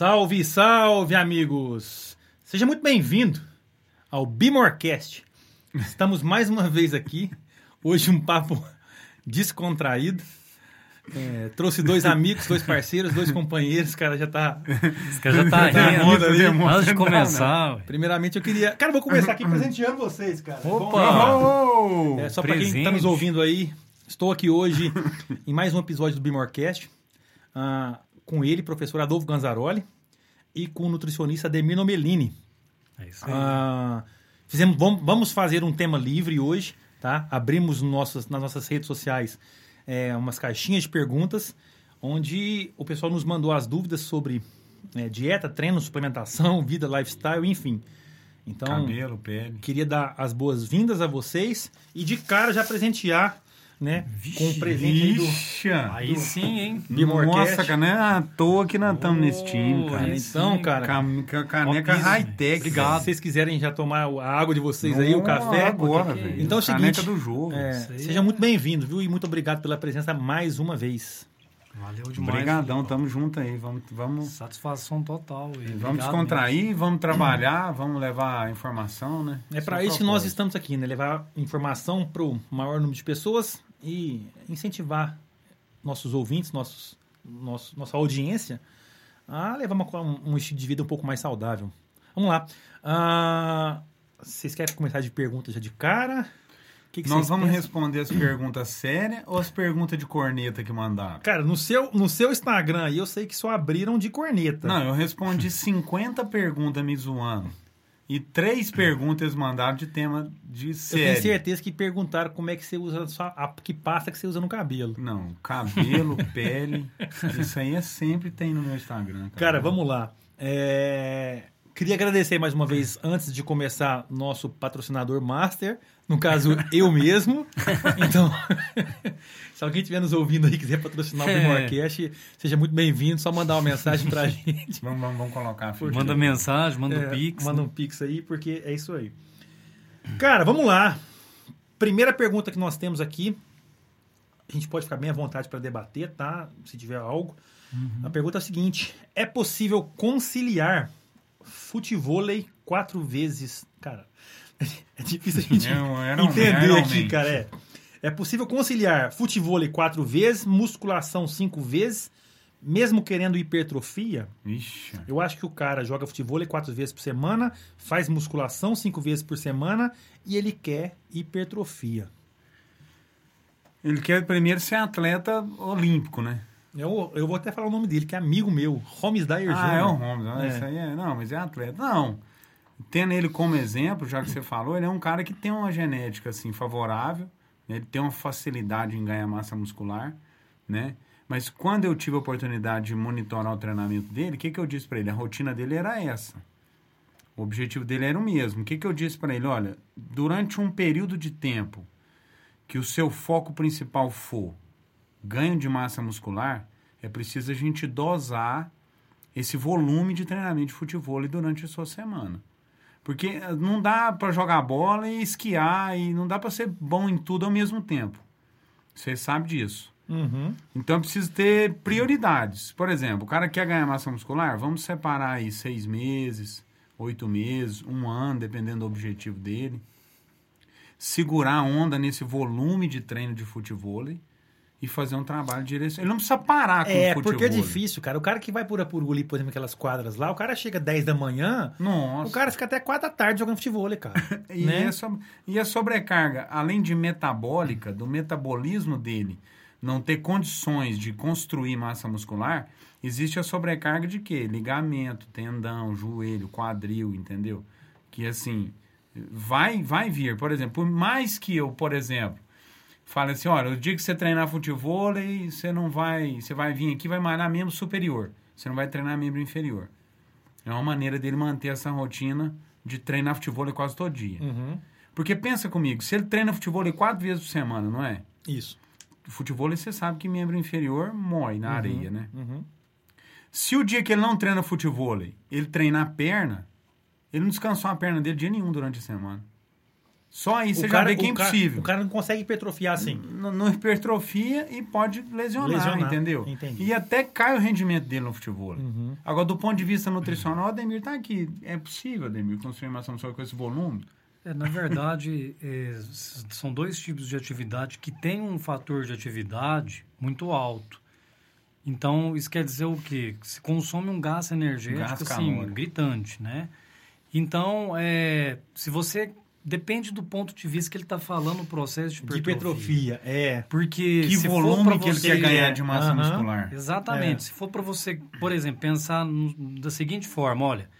Salve, salve, amigos! Seja muito bem-vindo ao Bimorcast. Estamos mais uma vez aqui. Hoje um papo descontraído. É, trouxe dois amigos, dois parceiros, dois companheiros. cara já tá. Esse cara já tá rindo. ali. Antes de começar. ué. Primeiramente, eu queria. Cara, eu vou começar aqui presenteando vocês, cara. Opa! Bom, é, só pra quem tá nos ouvindo aí, estou aqui hoje em mais um episódio do Bimorcast ah, com ele, professor Adolfo Ganzaroli, e com o nutricionista Ademir Nomelini. É isso aí. Ah, fizemos, vamos, fazer um tema livre hoje, tá? Abrimos nossas, nas nossas redes sociais é, umas caixinhas de perguntas, onde o pessoal nos mandou as dúvidas sobre é, dieta, treino, suplementação, vida, lifestyle, enfim. Então, Cabelo, pele. queria dar as boas-vindas a vocês e de cara já presentear, né, com um presente aí do Vixe! Aí sim, hein? Nossa, cara, não é à toa que nós estamos nesse time, Oh, cara. Então, sim. cara, Cam- ca- Caneca high-tech. Obrigado. se vocês quiserem já tomar a água de vocês aí, o Não, café, Agora, porque- velho. Então é o Caneca seguinte, do jogo. É, seja muito bem-vindo, viu? E muito obrigado pela presença mais uma vez. Valeu demais. Obrigadão, tamo junto aí. Vamos, vamos, Satisfação total. e vamos obrigado descontrair, vamos trabalhar, vamos levar informação, né? É para o isso que nós estamos aqui, né? Levar informação para o maior número de pessoas e incentivar nossos ouvintes, nossos, nosso, nossa audiência a levar uma, um estilo de vida um pouco mais saudável. Vamos lá. Ah, vocês querem começar de pergunta já de cara? Que que Nós vamos pensam? responder as perguntas sérias ou as perguntas de corneta que mandaram? Cara, no seu, no seu Instagram aí eu sei que só abriram de corneta. Não, eu respondi 50 perguntas me zoando. E três perguntas mandaram de tema de eu série. tenho certeza que perguntaram como é que você usa a sua, a, que pasta que você usa no cabelo. Não, cabelo, pele. Isso aí é sempre tem no meu Instagram. Cara, vamos lá. É, Queria agradecer mais uma vez, antes de começar, nosso patrocinador master, no caso, eu mesmo. Então, se alguém estiver nos ouvindo aí e quiser patrocinar o É. Primorcast, seja muito bem-vindo. Só mandar uma mensagem pra gente. Vamos, vamos, vamos colocar ficha. Manda mensagem, manda É, o pix. Manda né? um pix aí, porque é isso aí. Cara, vamos lá. Primeira pergunta que nós temos aqui. A gente pode ficar bem à vontade para debater, tá? Se tiver algo. Uhum. A pergunta é a seguinte: é possível conciliar futevôlei quatro vezes? Cara, é difícil a gente um- entender aqui, cara. É. é possível conciliar futevôlei quatro vezes, musculação cinco vezes, mesmo querendo hipertrofia? Ixi. Eu acho que o cara joga futebol quatro vezes por semana, faz musculação cinco vezes por semana e ele quer hipertrofia. Ele quer primeiro ser atleta olímpico, né? Eu, eu vou até falar o nome dele, que é amigo meu, Holmes Dyer Ah, é o. Holmes. ah, É. Isso aí é. Não, mas é atleta. Não. Tendo ele como exemplo, já que você falou, ele é um cara que tem uma genética assim favorável, né? ele tem uma facilidade em ganhar massa muscular, né? Mas quando eu tive a oportunidade de monitorar o treinamento dele, o que, que eu disse para ele? A rotina dele era essa. O objetivo dele era o mesmo. O que, que eu disse para ele? Olha, durante um período de tempo que o seu foco principal for ganho de massa muscular, é preciso a gente dosar esse volume de treinamento de futebol durante a sua semana. Porque eh, não dá para jogar bola e esquiar e não dá para ser bom em tudo ao mesmo tempo. Você sabe disso. Uhum. Então eu preciso ter prioridades. Por exemplo, o cara quer ganhar massa muscular, vamos separar aí seis meses, oito meses, um ano, dependendo do objetivo dele. Segurar a onda nesse volume de treino de futebol e fazer um trabalho de direção. Ele não precisa parar com É, o futebol. porque é difícil, cara. O cara que vai por Apuru ali, por exemplo, aquelas quadras lá, o cara chega 10 da manhã, Nossa. o cara fica até 4 da tarde jogando futebol, cara. E, né? é so- e a sobrecarga, além de metabólica, do metabolismo dele não ter condições de construir massa muscular, existe a sobrecarga de quê? Ligamento, tendão, joelho, quadril, entendeu? Que assim, vai, vai vir. Por exemplo, por mais que eu, por exemplo, fale assim, olha, o dia que você treinar futebol, você não vai, você vai vir aqui, vai malhar membro superior. Você não vai treinar membro inferior. É uma maneira dele manter essa rotina de treinar futebol quase todo dia. Uhum. Porque pensa comigo, se ele treina futebol quatro vezes por semana, não é? Isso. Futebol você sabe que membro inferior mói na areia, né? Uhum. Se o dia que ele não treina futebol, ele treinar a perna, ele não descansou a perna dele dia nenhum durante a semana. Só aí você já vê que é impossível. o cara não consegue hipertrofiar assim. Não, não hipertrofia e pode lesionar, lesionar, entendeu? Entendi. E até cai o rendimento dele no futebol. Uhum. Agora, do ponto de vista nutricional, o Ademir tá aqui. É possível, Ademir, construir uma só com esse volume? É, na verdade, é, são dois tipos de atividade que têm um fator de atividade muito alto. Então, isso quer dizer o quê? Se consome um gás energético, gás assim, gritante, né? Então, é, se você Depende do ponto de vista que ele está falando o processo de hipertrofia. De hipertrofia, é. Porque que volume que ele quer ganhar de massa muscular. Exatamente. É. Se for para você, por exemplo, pensar no, da seguinte forma, olha,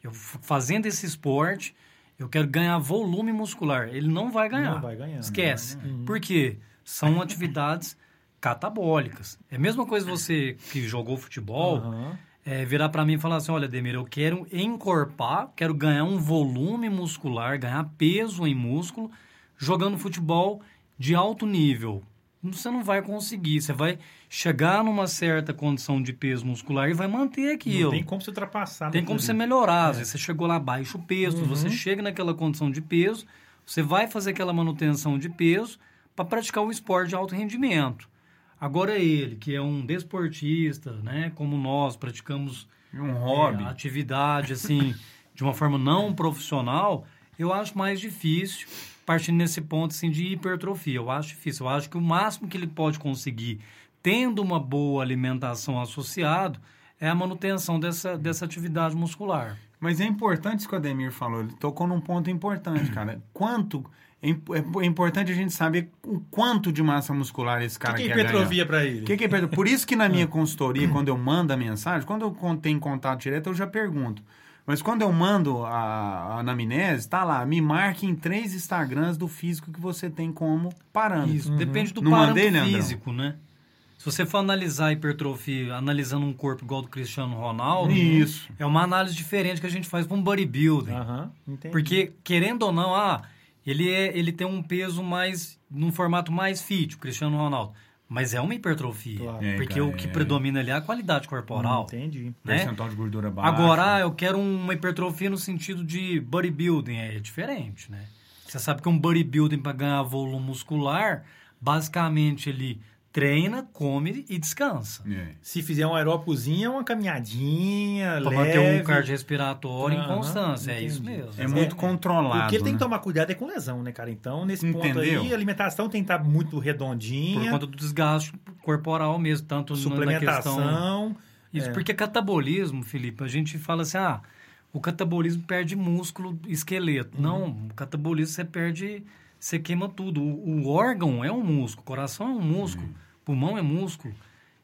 eu fazendo esse esporte, eu quero ganhar volume muscular. Ele não vai ganhar. Não vai ganhar. Esquece. Vai ganhar. Por quê? São atividades catabólicas. É a mesma coisa você que jogou futebol. Uhum é, virar para mim e falar assim, olha, Demir, eu quero encorpar, quero ganhar um volume muscular, ganhar peso em músculo, jogando futebol de alto nível. Você não vai conseguir, você vai chegar numa certa condição de peso muscular e vai manter aquilo. Não tem como você ultrapassar. Tem como você melhorar. É. Você chegou lá baixo peso, uhum. você chega naquela condição de peso, você vai fazer aquela manutenção de peso para praticar o esporte de alto rendimento. Agora ele, que é um desportista, né, como nós praticamos um hobby, é, atividade assim, de uma forma não profissional, eu acho mais difícil partindo nesse ponto assim de hipertrofia. Eu acho difícil. Eu acho que o máximo que ele pode conseguir tendo uma boa alimentação associado é a manutenção dessa, dessa atividade muscular. Mas é importante isso que o Ademir falou. Ele tocou num ponto importante, cara. Quanto é, é, importante a gente saber o quanto de massa muscular esse cara que que é quer hipertrofia para ele? Que que é hipertrofia? Por isso que na minha consultoria, quando eu mando a mensagem, quando eu tenho contato direto, eu já pergunto. Mas quando eu mando a, a anamnese, tá lá, me marque em três Instagrams do físico que você tem como parâmetro. Isso, uhum. depende do Não parâmetro mandei, físico, né? Se você for analisar a hipertrofia analisando um corpo igual do Cristiano Ronaldo, Isso. é uma análise diferente que a gente faz para um bodybuilding. Uhum, Porque, querendo ou não, ah, ele, é, ele tem um peso mais, num formato mais fit, o Cristiano Ronaldo. Mas é uma hipertrofia. Claro. É, porque cara, o que é... predomina ali é a qualidade corporal. Hum, entendi. Né? Percentual de gordura baixo. Agora, ah, eu quero uma hipertrofia no sentido de bodybuilding. É diferente, né? Você sabe que um bodybuilding para ganhar volume muscular, basicamente ele treina, come e descansa. É. Se fizer um aerópozinho, uma caminhadinha, Pra leve. manter um cardiorrespiratório uhum, em constância, entendi. é isso mesmo. É, é muito controlado. O que ele tem que né? tomar cuidado é com lesão, né, cara? Então, nesse Entendeu? ponto aí, a alimentação tem que estar muito redondinha. Por conta do desgaste corporal mesmo, tanto Suplementação. na questão... Isso, é. porque catabolismo, Felipe, a gente fala assim, ah, o catabolismo perde músculo, esqueleto. Uhum. Não, o catabolismo você perde você queima tudo. O, o, órgão é um músculo, o coração é um músculo, uhum. pulmão é músculo.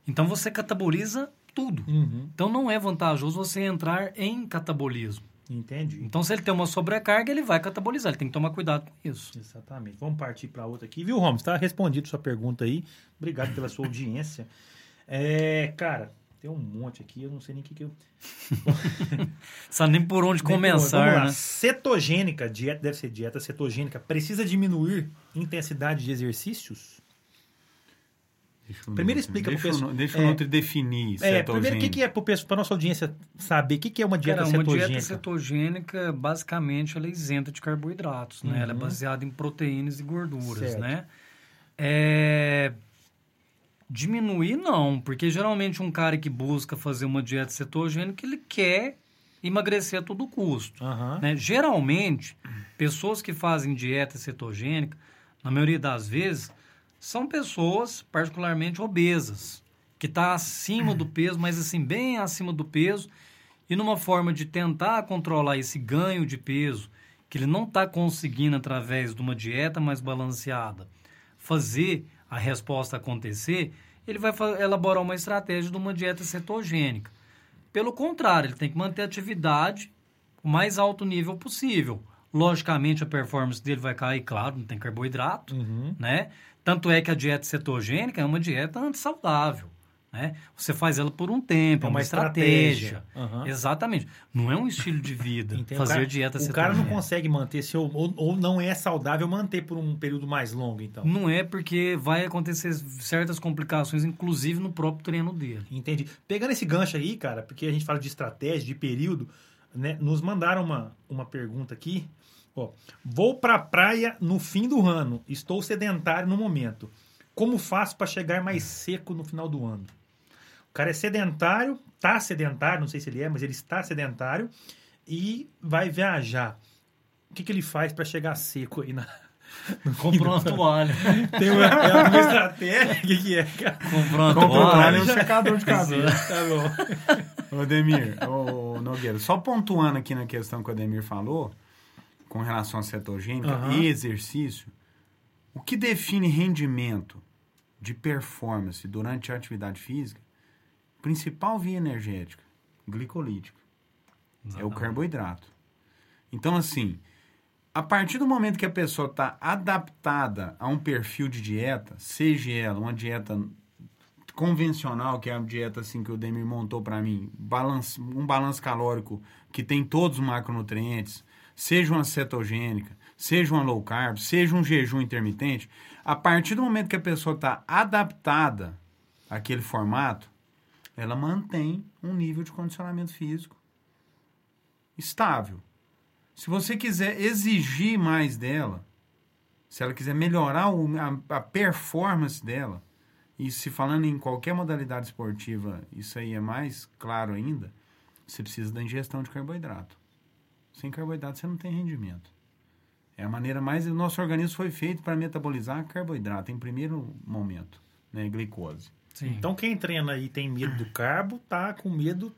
Então você cataboliza tudo. Uhum. Então não é vantajoso você entrar em catabolismo. Entendi. Então, se ele tem uma sobrecarga, ele vai catabolizar. Ele tem que tomar cuidado com isso. Exatamente. Vamos partir para outra aqui. Viu, Romulo? Está respondido sua pergunta aí. Obrigado pela sua audiência. É, cara, tem um monte aqui, eu não sei nem o que, que eu. Sabe nem por onde nem começar. Por... Né? Cetogênica, dieta deve ser dieta cetogênica. Precisa diminuir intensidade de exercícios? Primeiro explica para o pessoal. Deixa o é, Nutri definir é, Primeiro, o que, que é para a nossa audiência saber? O que, que é uma dieta Cara, cetogênica? Uma dieta cetogênica, basicamente, ela é isenta de carboidratos, uhum. né? Ela é uhum. baseada em proteínas e gorduras, certo. né? É, Diminuir, não, porque geralmente um cara que busca fazer uma dieta cetogênica, ele quer emagrecer a todo custo. Uhum. Né? Geralmente, pessoas que fazem dieta cetogênica, na maioria das vezes, são pessoas particularmente obesas, que está acima do peso, mas assim, bem acima do peso, e numa forma de tentar controlar esse ganho de peso, que ele não está conseguindo através de uma dieta mais balanceada, fazer a resposta acontecer, ele vai elaborar uma estratégia de uma dieta cetogênica. Pelo contrário, ele tem que manter a atividade o mais alto nível possível. Logicamente, a performance dele vai cair, claro, não tem carboidrato, uhum. né? Tanto é que a dieta cetogênica é uma dieta antissaudável. Né? Você faz ela por um tempo, é uma, uma estratégia. estratégia. Uhum. Exatamente. Não é um estilo de vida Entendo. fazer cara, dieta O cara não consegue manter, se ou, ou, ou, não é saudável manter por um período mais longo, então. Não é porque vai acontecer certas complicações, inclusive no próprio treino dele. Entendi. Pegando esse gancho aí, cara, porque a gente fala de estratégia, de período, né? Nos mandaram uma, uma pergunta aqui Ó, vou pra praia no fim do ano. Estou sedentário no momento. Como faço para chegar mais seco no final do ano? O cara é sedentário, tá sedentário, não sei se ele é, mas ele está sedentário e vai viajar. O que, que ele faz para chegar seco aí na. Comprou uma toalha. Tem uma, é alguma estratégia? O que, que é, cara? Comprou uma Comprou toalha toalha. e um secador de cabelo. Tá bom. Ô, Ademir, ô, Nogueira, só pontuando aqui na questão que o Ademir falou, com relação à cetogênica e exercício, o que define rendimento de performance durante a atividade física, principal via energética, glicolítica, é o Exatamente. carboidrato. Então, assim, a partir do momento que a pessoa está adaptada a um perfil de dieta, seja ela uma dieta convencional, que é a dieta assim que o Demir montou para mim, balance, um balanço calórico que tem todos os macronutrientes, seja uma cetogênica, seja uma low carb, seja um jejum intermitente, a partir do momento que a pessoa está adaptada àquele formato, ela mantém um nível de condicionamento físico estável. Se você quiser exigir mais dela, se ela quiser melhorar a performance dela, e se falando em qualquer modalidade esportiva, isso aí é mais claro ainda, você precisa da ingestão de carboidrato. Sem carboidrato você não tem rendimento. É a maneira mais. O nosso organismo foi feito para metabolizar carboidrato em primeiro momento, né? Glicose. Sim. Então quem treina aí e tem medo do carbo, tá com medo.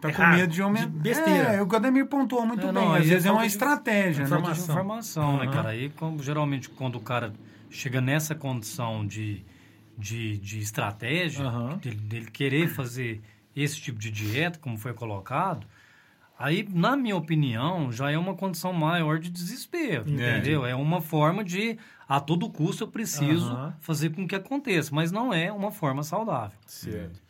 Tá com errado, medo de aumentar. besteira. É, o Gademir pontuou muito É, bem. não, Às aí vezes é é uma de estratégia, né? Falta de Informação. informação, né, cara? Aí, como, geralmente, quando o cara chega nessa condição de, de, de estratégia, Aham. dele, dele querer fazer esse tipo de dieta, como foi colocado, aí, na minha opinião, já é uma condição maior de desespero, Entendi. entendeu? É uma forma de, a todo custo, eu preciso Aham. fazer com que aconteça, mas não é uma forma saudável. Certo.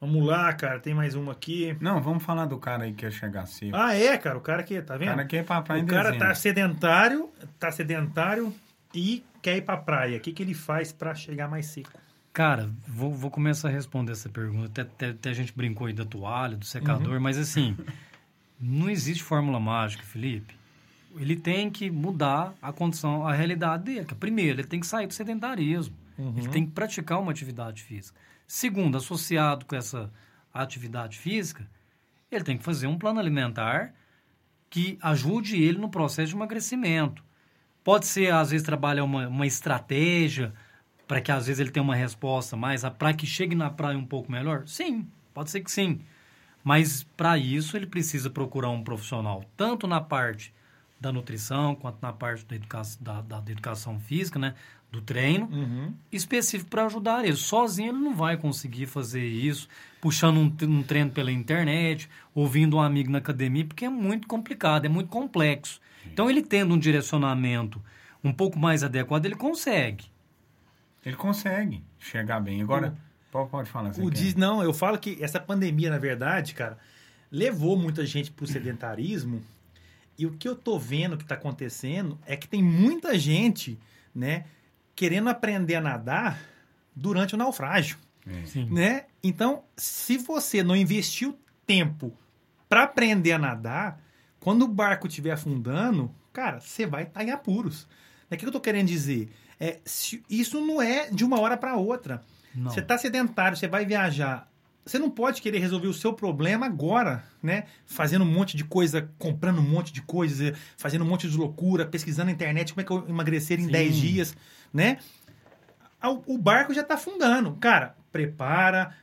Vamos lá, cara. Tem mais uma aqui. Não, vamos falar do cara aí que quer chegar cedo. Ah, é, cara. O cara aqui, tá o vendo? cara quer ir pra praia o cara dezembro. tá sedentário, tá sedentário e quer ir pra praia. O que, que ele faz pra chegar mais seco? Cara, vou, vou começar a responder essa pergunta. Até, até, até a gente brincou aí da toalha, do secador, mas assim, não existe fórmula mágica, Felipe. Ele tem que mudar a condição, a realidade dele. Primeiro, ele tem que sair do sedentarismo. Ele tem que praticar uma atividade física. Segundo, associado com essa atividade física, ele tem que fazer um plano alimentar que ajude ele no processo de emagrecimento. Pode ser, às vezes, trabalhar uma, uma estratégia para que, às vezes, ele tenha uma resposta mais, para que chegue na praia um pouco melhor? Sim, pode ser que sim. Mas, para isso, ele precisa procurar um profissional, tanto na parte da nutrição, quanto na parte da educação, da, da- da educação física, né? do treino, Uhum. específico para ajudar ele. Sozinho ele não vai conseguir fazer isso, puxando um, um treino pela internet, ouvindo um amigo na academia, porque é muito complicado, é muito complexo. Então, ele tendo um direcionamento um pouco mais adequado, ele consegue. Ele consegue chegar bem. Agora, pode, pode falar. O diz, não, eu falo que essa pandemia, na verdade, cara, levou muita gente pro sedentarismo. E o que eu tô vendo que tá acontecendo é que tem muita gente, né, querendo aprender a nadar durante o naufrágio, É. Sim. né? Então, se você não investiu tempo para aprender a nadar, quando o barco estiver afundando, cara, você vai estar em apuros. O que eu tô querendo dizer? É, se- isso não é de uma hora para outra. Não. Você está sedentário, você vai viajar. Você não pode querer resolver o seu problema agora, né? Fazendo um monte de coisa, comprando um monte de coisa, fazendo um monte de loucura, pesquisando na internet como é que eu emagrecer em Sim. 10 dias, né? Ah, O o barco já está afundando. Cara, prepara,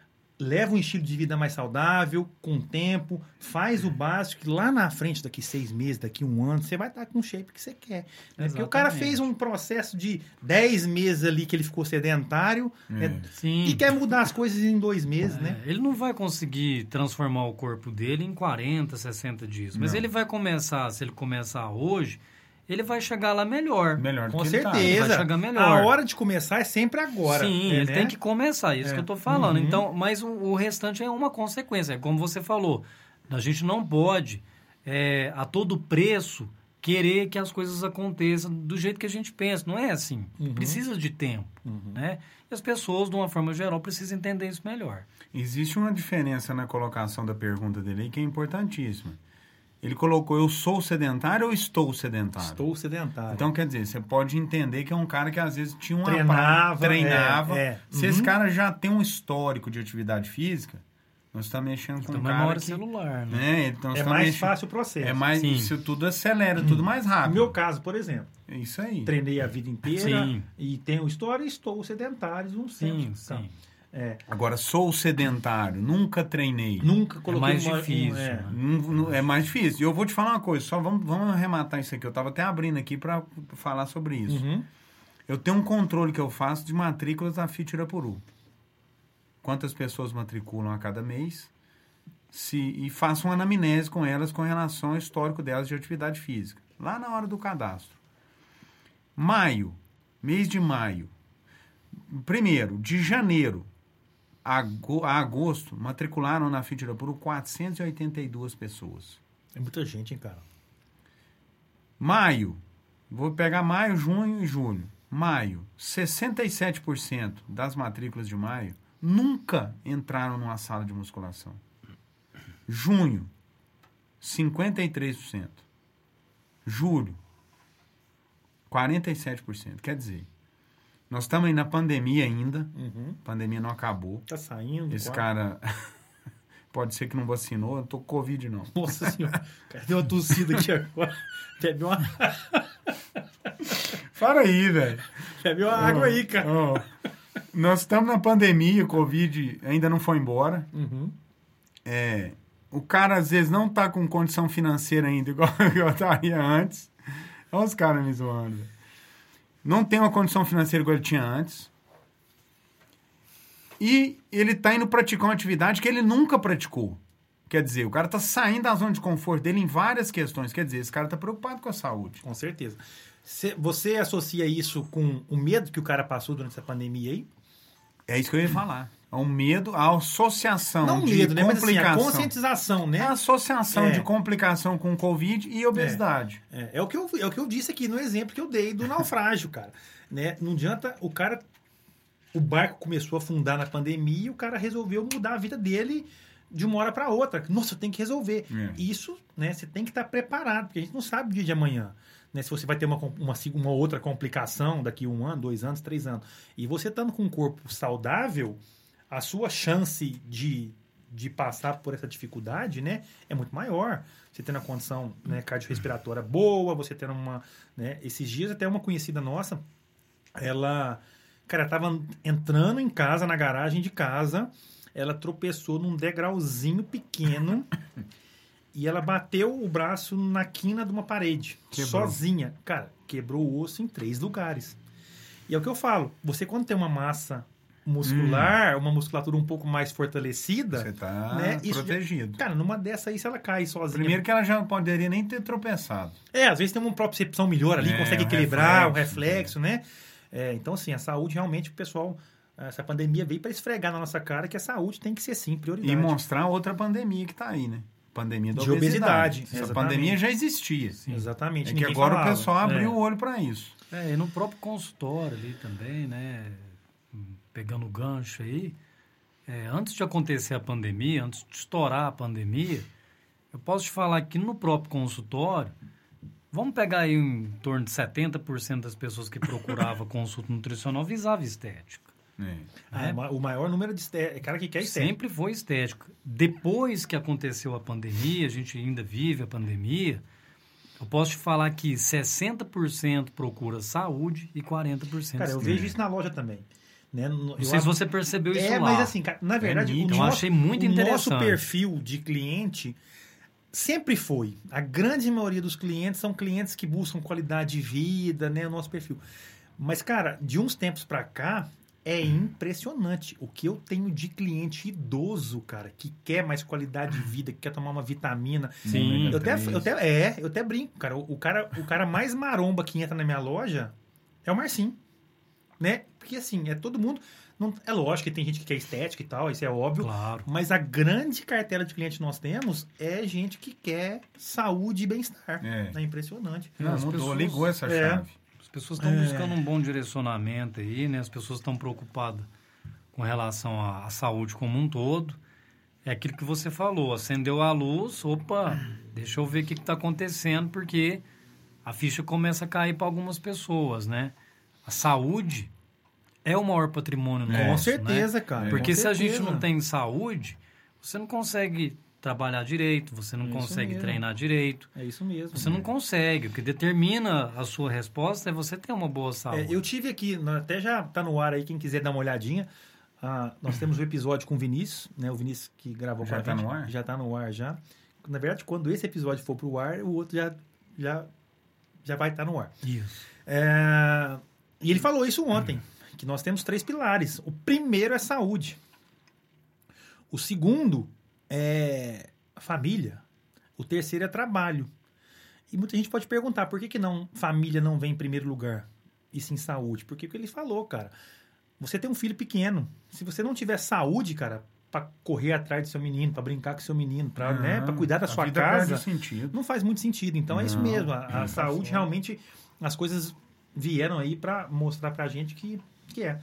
leva um estilo de vida mais saudável, com tempo, faz o básico, que lá na frente, daqui seis meses, daqui um ano, você vai estar com o shape que você quer. né? Porque o cara fez um processo de 10 meses ali que ele ficou sedentário, É. né? Sim. e quer mudar as coisas em dois meses, É, né? Ele não vai conseguir transformar o corpo dele em 40, 60 dias. Mas Não. ele vai começar, se ele começar hoje, ele vai chegar lá melhor. Melhor do Com que ele tá. certeza. Vai chegar melhor. A hora de começar é sempre agora. Sim, é, ele né? tem que começar, isso É. que eu tô falando. Uhum. Então, mas o, o restante é uma consequência, é como você falou. A gente não pode, é, a todo preço, querer que as coisas aconteçam do jeito que a gente pensa. Não é assim. Uhum. Precisa de tempo, né? E as pessoas, de uma forma geral, precisam entender isso melhor. Existe uma diferença na colocação da pergunta dele aí que é importantíssima. Ele colocou eu sou sedentário ou estou sedentário? Estou sedentário. Então, quer dizer, você pode entender que é um cara que às vezes tinha uma Treinava, pra- treinava. é, é. Se esse Uhum. cara já tem um histórico de atividade física, nós estamos mexendo com Tem um memória cara que, celular, né? né? Então, é estamos mais mexendo- fácil o processo. É mais, Sim. isso tudo acelera, tudo mais No rápido. meu caso, por exemplo, É isso aí. treinei a vida inteira Sim. e tenho história e estou sedentário um Sim, sim. É, Agora, sou sedentário, nunca treinei. nunca coloquei mais uma- um- difícil, é, né? É mais difícil. E eu vou te falar uma coisa, só vamos, vamos arrematar isso aqui. Eu estava até abrindo aqui para falar sobre isso. Uhum. Eu tenho um controle que eu faço de matrículas da FIT Irapuru. Quantas pessoas matriculam a cada mês se, e faço uma anamnese com elas com relação ao histórico delas de atividade física. Lá na hora do cadastro. Maio, mês de maio. Primeiro, de janeiro a, ago- a agosto, matricularam na FIT Irapuru 482 pessoas. É muita gente, hein, cara. Maio, vou pegar maio, junho e julho. Maio, 67% das matrículas de maio nunca entraram numa sala de musculação. Junho, 53%. Julho, 47%. Quer dizer, nós estamos aí na pandemia ainda, Uhum. a pandemia não acabou. Tá saindo. Esse cara pode ser que não vacinou, eu tô com Covid não. Nossa senhora. Cara, deu uma tossida aqui agora. Bebe uma, Para aí, velho. bebe uma água aí, cara. Ó, nós estamos na pandemia, o Covid ainda não foi embora. Uhum. É, o cara, às vezes, não tá com condição financeira ainda, igual eu estaria antes. Olha os caras me zoando. velho. Não tem uma condição financeira igual ele tinha antes. E ele tá indo praticar uma atividade que ele nunca praticou. Quer dizer, o cara tá saindo da zona de conforto dele em várias questões. Quer dizer, esse cara tá preocupado com a saúde. Com certeza. Cê- Você associa isso com o medo que o cara passou durante essa pandemia aí? É isso que eu ia falar. É um medo, a associação Não de medo, né? Mas assim, a complicação. conscientização, né? É a associação É. de complicação com Covid e obesidade. É, é o que eu, é o que eu disse aqui no exemplo que eu dei do naufrágio, cara. Né? Não adianta o cara. O barco começou a afundar na pandemia e o cara resolveu mudar a vida dele de uma hora para outra. Nossa, eu tenho que resolver. É. Isso, né? Você tem que estar preparado, porque a gente não sabe o dia de amanhã. Né, se você vai ter uma, uma, uma outra complicação daqui um ano, dois anos, três anos. E você estando com um corpo saudável, a sua chance de, de passar por essa dificuldade né, é muito maior. Você tendo a condição né, cardiorrespiratória boa, você tendo uma. Né, esses dias, até uma conhecida nossa, ela. Cara, tava entrando em casa, na garagem de casa, ela tropeçou num degrauzinho pequeno e ela bateu o braço na quina de uma parede, Quebrou. sozinha. Cara, quebrou o osso em três lugares. E é o que eu falo, você quando tem uma massa muscular, uma musculatura um pouco mais fortalecida, Você tá né, isso já- protegido. cara, numa dessa aí, se ela cai sozinha. Primeiro que ela já não poderia nem ter tropeçado. É, às vezes tem uma propriocepção melhor ali, É, consegue um equilibrar, um reflexo, reflexo, né? É, então, assim, a saúde realmente, o pessoal, essa pandemia veio para esfregar na nossa cara que a saúde tem que ser sim prioridade. E mostrar outra pandemia que tá aí, né? Pandemia da De obesidade. obesidade, Essa exatamente. pandemia já existia. Exatamente. É que agora falava. o pessoal abriu É. o olho para isso. É, e no próprio consultório ali também, né? Pegando o gancho aí, é, antes de acontecer a pandemia, antes de estourar a pandemia, eu posso te falar que no próprio consultório, vamos pegar aí em torno de 70% das pessoas que procuravam consulta nutricional visava estética. É. Ah, É. O maior número de esté- cara que quer estética. Sempre foi estética. Depois que aconteceu a pandemia, a gente ainda vive a pandemia, eu posso te falar que 60% procura saúde e 40% Cara, eu estética. vejo isso na loja também. Né? Não eu sei se você percebeu isso É, lá. mas assim, cara, na verdade, o nítido. Eu nosso, achei muito o nosso interessante. perfil de cliente sempre foi. A grande maioria dos clientes são clientes que buscam qualidade de vida, né? O nosso perfil. Mas, cara, de uns tempos pra cá, é impressionante o que eu tenho de cliente idoso, cara, que quer mais qualidade de vida, que quer tomar uma vitamina. Sim. Eu até, eu até, é, eu até brinco, cara. O, o cara. o cara mais maromba que entra na minha loja é o Marcinho. Né? Porque assim, é todo mundo. Não, é lógico que tem gente que quer estética e tal, isso é óbvio. Claro. Mas a grande cartela de clientes que nós temos é gente que quer saúde e bem-estar. É. É. impressionante. Não, As mudou, pessoas- ligou essa É. chave. As pessoas estão É. buscando um bom direcionamento aí, né? As pessoas estão preocupadas com relação à, à saúde como um todo. É aquilo que você falou, acendeu a luz, opa, deixa eu ver o que está acontecendo, porque a ficha começa a cair para algumas pessoas, né? A saúde é o maior patrimônio É. nosso, Com certeza, né? cara. Porque se a gente certeza. não tem saúde, você não consegue trabalhar direito, você não Isso consegue mesmo. treinar direito, É isso mesmo. você não consegue. O que determina a sua resposta é você ter uma boa É, saúde. eu tive aqui, até já tá no ar aí, quem quiser dar uma olhadinha. ah, nós temos um episódio com o Vinícius, né? O Vinícius que gravou Já com a tá gente. no ar? Já tá no ar já. Na verdade, quando esse episódio for pro ar, o outro já, já, já vai estar no ar. Isso. É, E ele falou isso ontem, que nós temos três pilares. O primeiro é saúde. O segundo é família. O terceiro é trabalho. E muita gente pode perguntar, por que, que não família não vem em primeiro lugar? E sim saúde? Porque o que ele falou, cara. Você tem um filho pequeno. Se você não tiver saúde, cara, para correr atrás do seu menino, para brincar com seu menino, para né, Não, pra cuidar da a sua casa, não faz muito sentido. Então é isso Não, mesmo. A, não a saúde realmente, as coisas vieram aí para mostrar pra gente que, que é.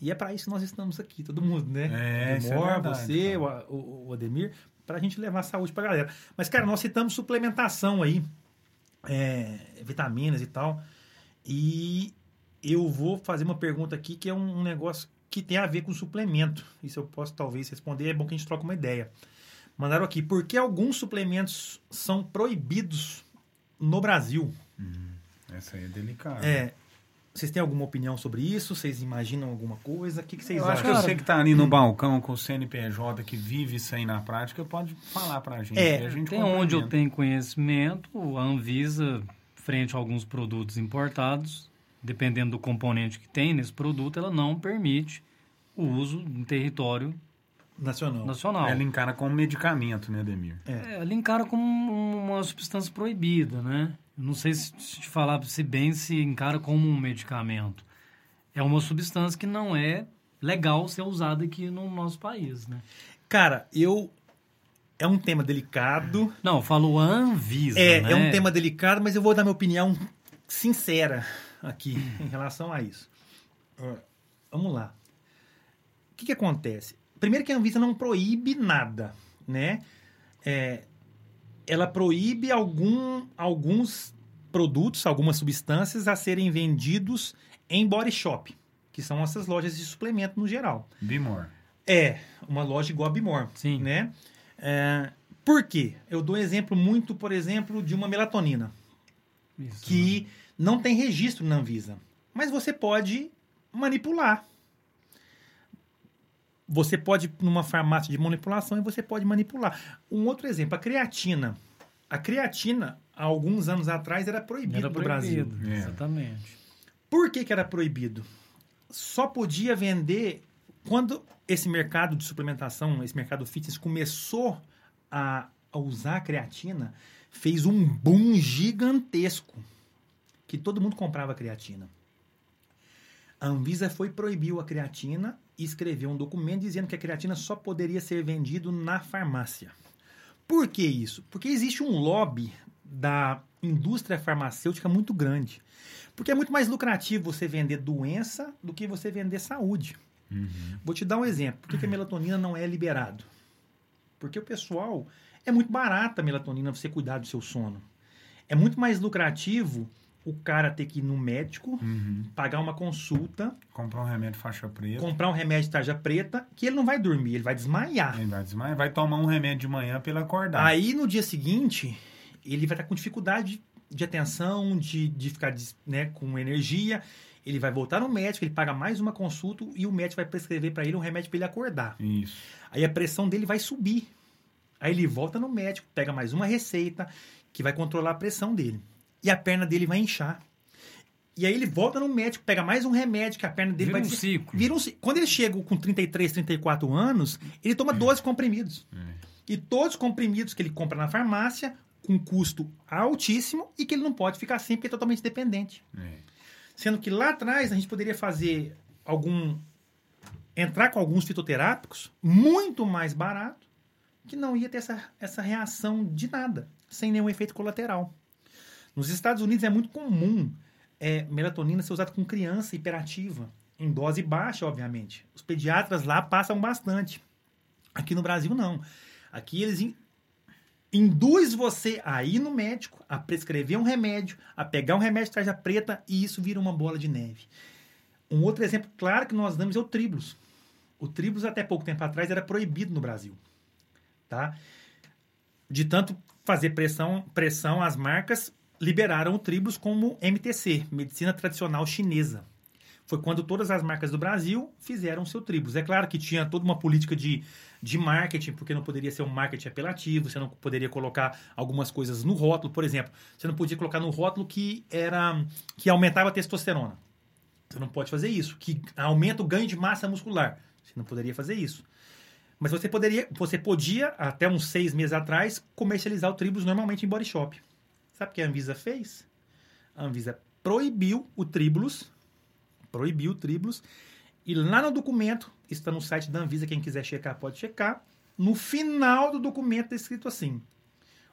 E é para isso que nós estamos aqui, todo mundo, né? É, é Demor, verdade, você, o, cara. o, o Ademir, pra gente levar saúde pra galera. Mas, cara, nós citamos suplementação aí, é, vitaminas e tal. E eu vou fazer uma pergunta aqui que é um, um negócio que tem a ver com suplemento. Isso eu posso talvez responder, é bom que a gente troque uma ideia. Mandaram aqui, por que alguns suplementos são proibidos no Brasil? Essa aí é delicada. É, vocês têm alguma opinião sobre isso? Vocês imaginam alguma coisa? O que, que vocês Eu acho acham? que você que tá ali no balcão com o CNPJ, que vive isso aí na prática, pode falar pra gente. É, a gente Tem onde eu tenho conhecimento, a Anvisa, frente a alguns produtos importados, dependendo do componente que tem nesse produto, ela não permite o uso em território Nacional. nacional. Ela encara como medicamento, né, Demir? É, ela encara como um- uma substância proibida, né? Não sei se, te falar se bem se encara como um medicamento. É uma substância que não é legal ser usada aqui no nosso país, né? Cara, eu. É um tema delicado. Não, eu falo Anvisa, É, né? é um tema delicado, mas eu vou dar minha opinião sincera aqui em relação a isso. Vamos lá. O que, que acontece? Primeiro que a Anvisa não proíbe nada, né? É, ela proíbe algum, alguns produtos, algumas substâncias a serem vendidos em body shop, que são essas lojas de suplemento no geral. Bimor. É, uma loja igual a Bimor. Sim. Né? É, por quê? Eu dou um exemplo muito, por exemplo, de uma melatonina, Isso, que não tem registro na Anvisa. Mas você pode manipular. Você pode ir numa farmácia de manipulação e você pode manipular. Um outro exemplo, a creatina. A creatina, há alguns anos atrás, era proibida Era no Brasil. É. exatamente. Por que, que era proibido? Só podia vender quando esse mercado de suplementação, esse mercado fitness começou a, a usar a creatina, fez um boom gigantesco que todo mundo comprava creatina. A Anvisa foi proibiu a creatina escreveu um documento dizendo que a creatina só poderia ser vendido na farmácia. Por que isso? Porque existe um lobby da indústria farmacêutica muito grande. Porque é muito mais lucrativo você vender doença do que você vender saúde. Vou te dar um exemplo. Por que, que a melatonina não é liberado? Porque o pessoal é muito barata a melatonina você cuidar do seu sono. É muito mais lucrativo o cara ter que ir no médico, pagar uma consulta, Comprar um remédio faixa preta. comprar um remédio de tarja preta, que ele não vai dormir, ele vai desmaiar. Ele vai desmaiar, vai tomar um remédio de manhã pra ele acordar. Aí no dia seguinte, ele vai estar com dificuldade de atenção, de, de ficar né, com energia. Ele vai voltar no médico, ele paga mais uma consulta e o médico vai prescrever para ele um remédio para ele acordar. Isso. Aí a pressão dele vai subir. Aí ele volta no médico, pega mais uma receita que vai controlar a pressão dele. E a perna dele vai inchar. E aí ele volta no médico, pega mais um remédio que a perna dele Vira vai um ciclo. Vira um Quando ele chega com 33, 34 anos, ele toma 12 comprimidos. E todos os comprimidos que ele compra na farmácia, com custo altíssimo e que ele não pode ficar sem porque é totalmente dependente. É. Sendo que lá atrás a gente poderia fazer algum. entrar com alguns fitoterápicos muito mais barato, que não ia ter essa, essa reação de nada, sem nenhum efeito colateral. Nos Estados Unidos é muito comum é, melatonina ser usada com criança hiperativa, em dose baixa, obviamente. Os pediatras lá passam bastante. Aqui no Brasil, não. Aqui eles in- induz você a ir no médico, a prescrever um remédio, a pegar um remédio de tarja preta e isso vira uma bola de neve. Um outro exemplo claro que nós damos é o Tribulus. O Tribulus, até pouco tempo atrás, era proibido no Brasil. Tá? De tanto fazer pressão, pressão as marcas liberaram o Tribulus como MTC, Medicina Tradicional Chinesa. Foi quando todas as marcas do Brasil fizeram seu Tribulus. É claro que tinha toda uma política de, de marketing, porque não poderia ser um marketing apelativo, você não poderia colocar algumas coisas no rótulo, por exemplo, você não podia colocar no rótulo que era que aumentava a testosterona. Você não pode fazer isso, que aumenta o ganho de massa muscular. Você não poderia fazer isso. Mas você poderia, você podia, até uns seis meses atrás, comercializar o Tribulus normalmente em body shop. Sabe o que a Anvisa fez? A Anvisa proibiu o Tribulus, proibiu o Tribulus, e lá no documento, está no site da Anvisa, quem quiser checar pode checar, no final do documento está escrito assim,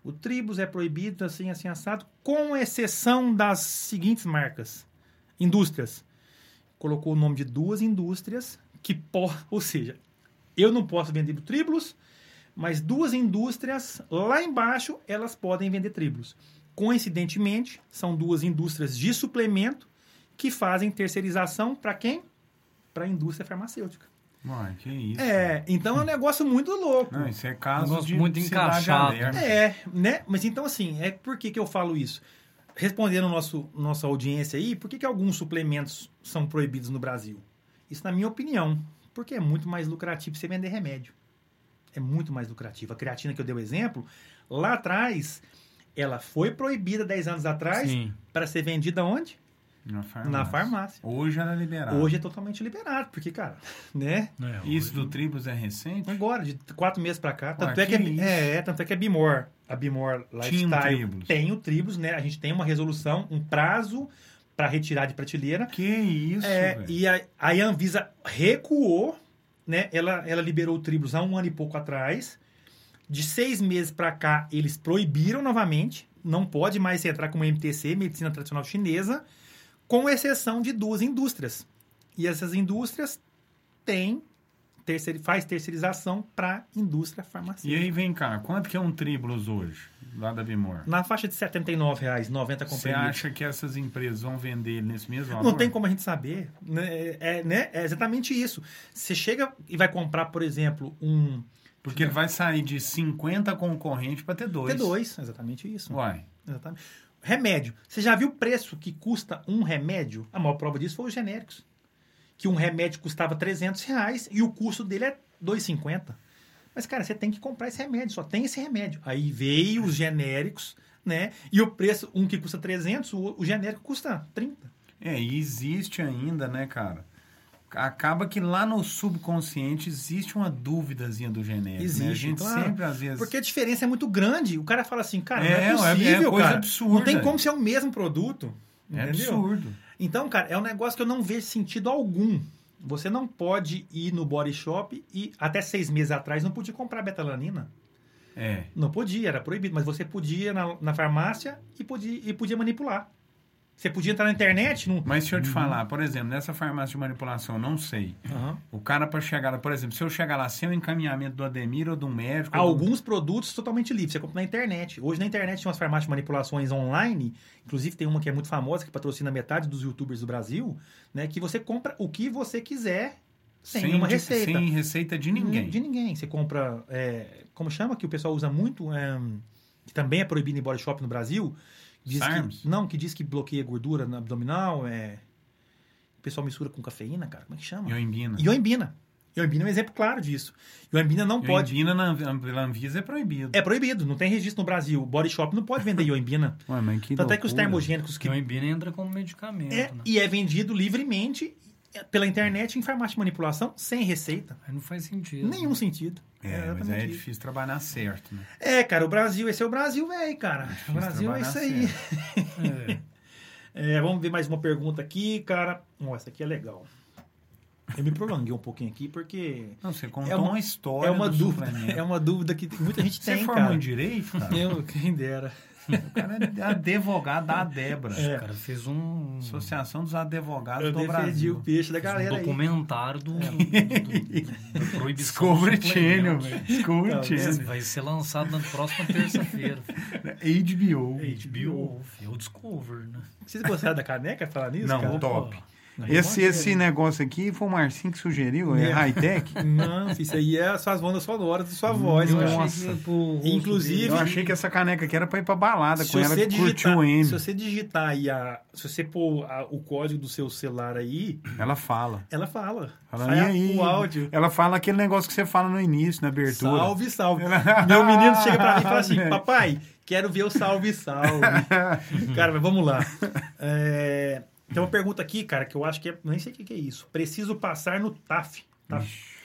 o Tribulus é proibido assim, assim, assado, com exceção das seguintes marcas, indústrias. Colocou o nome de duas indústrias que, po- ou seja, eu não posso vender Tribulus, mas duas indústrias lá embaixo elas podem vender Tribulus. Coincidentemente, são duas indústrias de suplemento que fazem terceirização para quem? Para a indústria farmacêutica. Uai, que isso. É, então é um negócio muito louco. Não, isso é caso de muito encaixado. É, né? Mas então, assim, é por que, que eu falo isso? Respondendo nosso, nossa audiência aí, por que, que alguns suplementos são proibidos no Brasil? Isso, na minha opinião, porque é muito mais lucrativo você vender remédio. É muito mais lucrativo. A creatina que eu dei o exemplo, lá atrás, ela foi proibida 10 anos atrás para ser vendida onde? Na farmácia. Na farmácia. Hoje era liberado. Hoje é totalmente liberado, porque, cara, né? É, Isso hoje- do Tribus é recente? Agora, de quatro meses pra cá. Tanto, Ué, é, que que é, é, tanto é que a Bimor, a Bimor Tinha um Lifestyle Tribus. tem o Tribus, né? A gente tem uma resolução, um prazo para retirar de prateleira. Que isso, É, e a, a Anvisa recuou, né? Ela, ela liberou o Tribus há um ano e pouco atrás. De seis meses para cá, eles proibiram novamente. Não pode mais se entrar como MTC, Medicina Tradicional Chinesa, com exceção de duas indústrias. E essas indústrias têm, terceiri- faz terceirização para indústria E farmacêutica. aí, vem cá, quanto que é um Tribulus hoje, lá da Bimor? Na faixa de R$ 79,90 90 Você acha que essas empresas vão vender nesse mesmo valor? Não tem como a gente saber. Né? É, né? é exatamente isso. Você chega e vai comprar, por exemplo, um Porque ele vai sair de 50 concorrentes para ter dois. T2. Exatamente isso. Uai. Exatamente. Remédio. Você já viu o preço que custa um remédio? A maior prova disso foi os genéricos. Que um remédio custava 300 reais e o custo dele é 2,50. Mas, cara, você tem que comprar esse remédio, só tem esse remédio. Aí veio os genéricos, né? E o preço, um que custa 300, o, o genérico custa 30. É, e existe ainda, né, cara? Acaba que lá no subconsciente existe uma dúvidazinha do genérico. né? A Existe, gente claro. sempre, às vezes. Porque a diferença é muito grande. O cara fala assim, cara, É, não é- é é possível, coisa cara. absurda. Não tem como ser o mesmo produto. é entendeu? absurdo. Então, cara, é um negócio que eu não vejo sentido algum. Você não pode ir no body shop e até seis meses atrás não podia comprar betalanina. É. Não podia, era proibido, mas você podia na, na farmácia e podia, e podia manipular. Você podia entrar na internet. Num... Mas Uhum. deixa eu te falar, por exemplo, nessa farmácia de manipulação, não sei. Aham. O cara para chegar lá, por exemplo, se eu chegar lá sem o encaminhamento do Ademir ou do médico. ou do- Alguns produtos totalmente livres, você compra na internet. Hoje na internet tem umas farmácias de manipulações online, inclusive tem uma que é muito famosa, que patrocina metade dos youtubers do Brasil, né? Que você compra o que você quiser sem, nenhuma de- receita. Sem receita de ninguém. De ninguém. Você compra. é, como chama que o pessoal usa muito? é, que também é proibido em body shop no Brasil. Diz Sarms? que, não, que diz que bloqueia gordura no abdominal. É, o pessoal mistura com cafeína, cara. Como é que chama? Ioimbina. Ioimbina. Ioimbina é um exemplo claro disso. Ioimbina não pode. Ioimbina na, pela Anvisa é proibido. É proibido, não tem registro no Brasil. O body shop não pode vender ioimbina. Ué, mas que Tanto é que os loucura. termogênicos que Embina entra como medicamento, é, né? e é vendido livremente pela internet em farmácia de manipulação sem receita. Não faz sentido. Nenhum sentido. É, mas exatamente aí é difícil trabalhar certo, né? É, cara, o Brasil, esse é o Brasil, velho, cara. O difícil Brasil é isso aí. É. É, vamos ver mais uma pergunta aqui, cara. Ó, essa aqui é legal. Eu me prolonguei um pouquinho aqui porque Não, você contou É uma- uma, história é uma do dúvida, suplemento. é uma dúvida que muita gente Você tem, formou cara. em direito, cara? Eu, quem dera. O cara é advogado da Debra. O cara fez um, Associação dos Advogados Eu do defendi Brasil. o peixe da um galera aí. documentário do, do, do, do- da proibição Discovery Channel, velho. Discovery Não, Channel. Vai ser lançado na próxima terça-feira. HBO. HBO, é o Discover, né? Vocês gostaram da caneca falar nisso, Não, cara? top. Não, Esse, esse negócio aqui foi o Marcinho que sugeriu, é É. high-tech. Não, isso aí é as suas ondas sonoras da sua voz, Eu cara. Inclusive- Eu achei que essa caneca aqui era pra ir pra balada com ela curtiu digitar, o M. se você digitar aí a, se você pôr a- o código do seu celular aí, Ela fala. ela fala. Fala, Sai e a- aí? o áudio. Ela fala aquele negócio que você fala no início, na abertura. Salve, salve. Meu menino chega pra mim e fala assim: Papai, quero ver o salve, salve. cara, mas vamos lá. É, tem uma pergunta aqui, cara, que eu acho que é. Nem sei o que é isso. Preciso passar no TAF. TAF.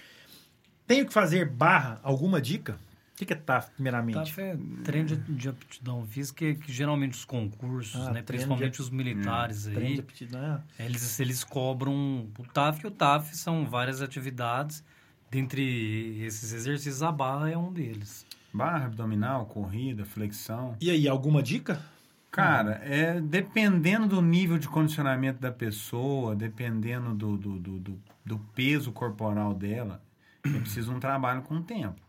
Tenho que fazer barra? Alguma dica? O que é TAF, primeiramente? TAF é treino de, de aptidão física, que, que geralmente os concursos, Ah, né, principalmente de- os militares Treino de aí, aptidão. Ah, eles, eles cobram o TAF, e o TAF são várias atividades, dentre esses exercícios, a barra é um deles. Barra abdominal, corrida, flexão. E aí, alguma dica? Cara, é dependendo do nível de condicionamento da pessoa, dependendo do, do, do, do, peso corporal dela, é preciso um trabalho com o tempo.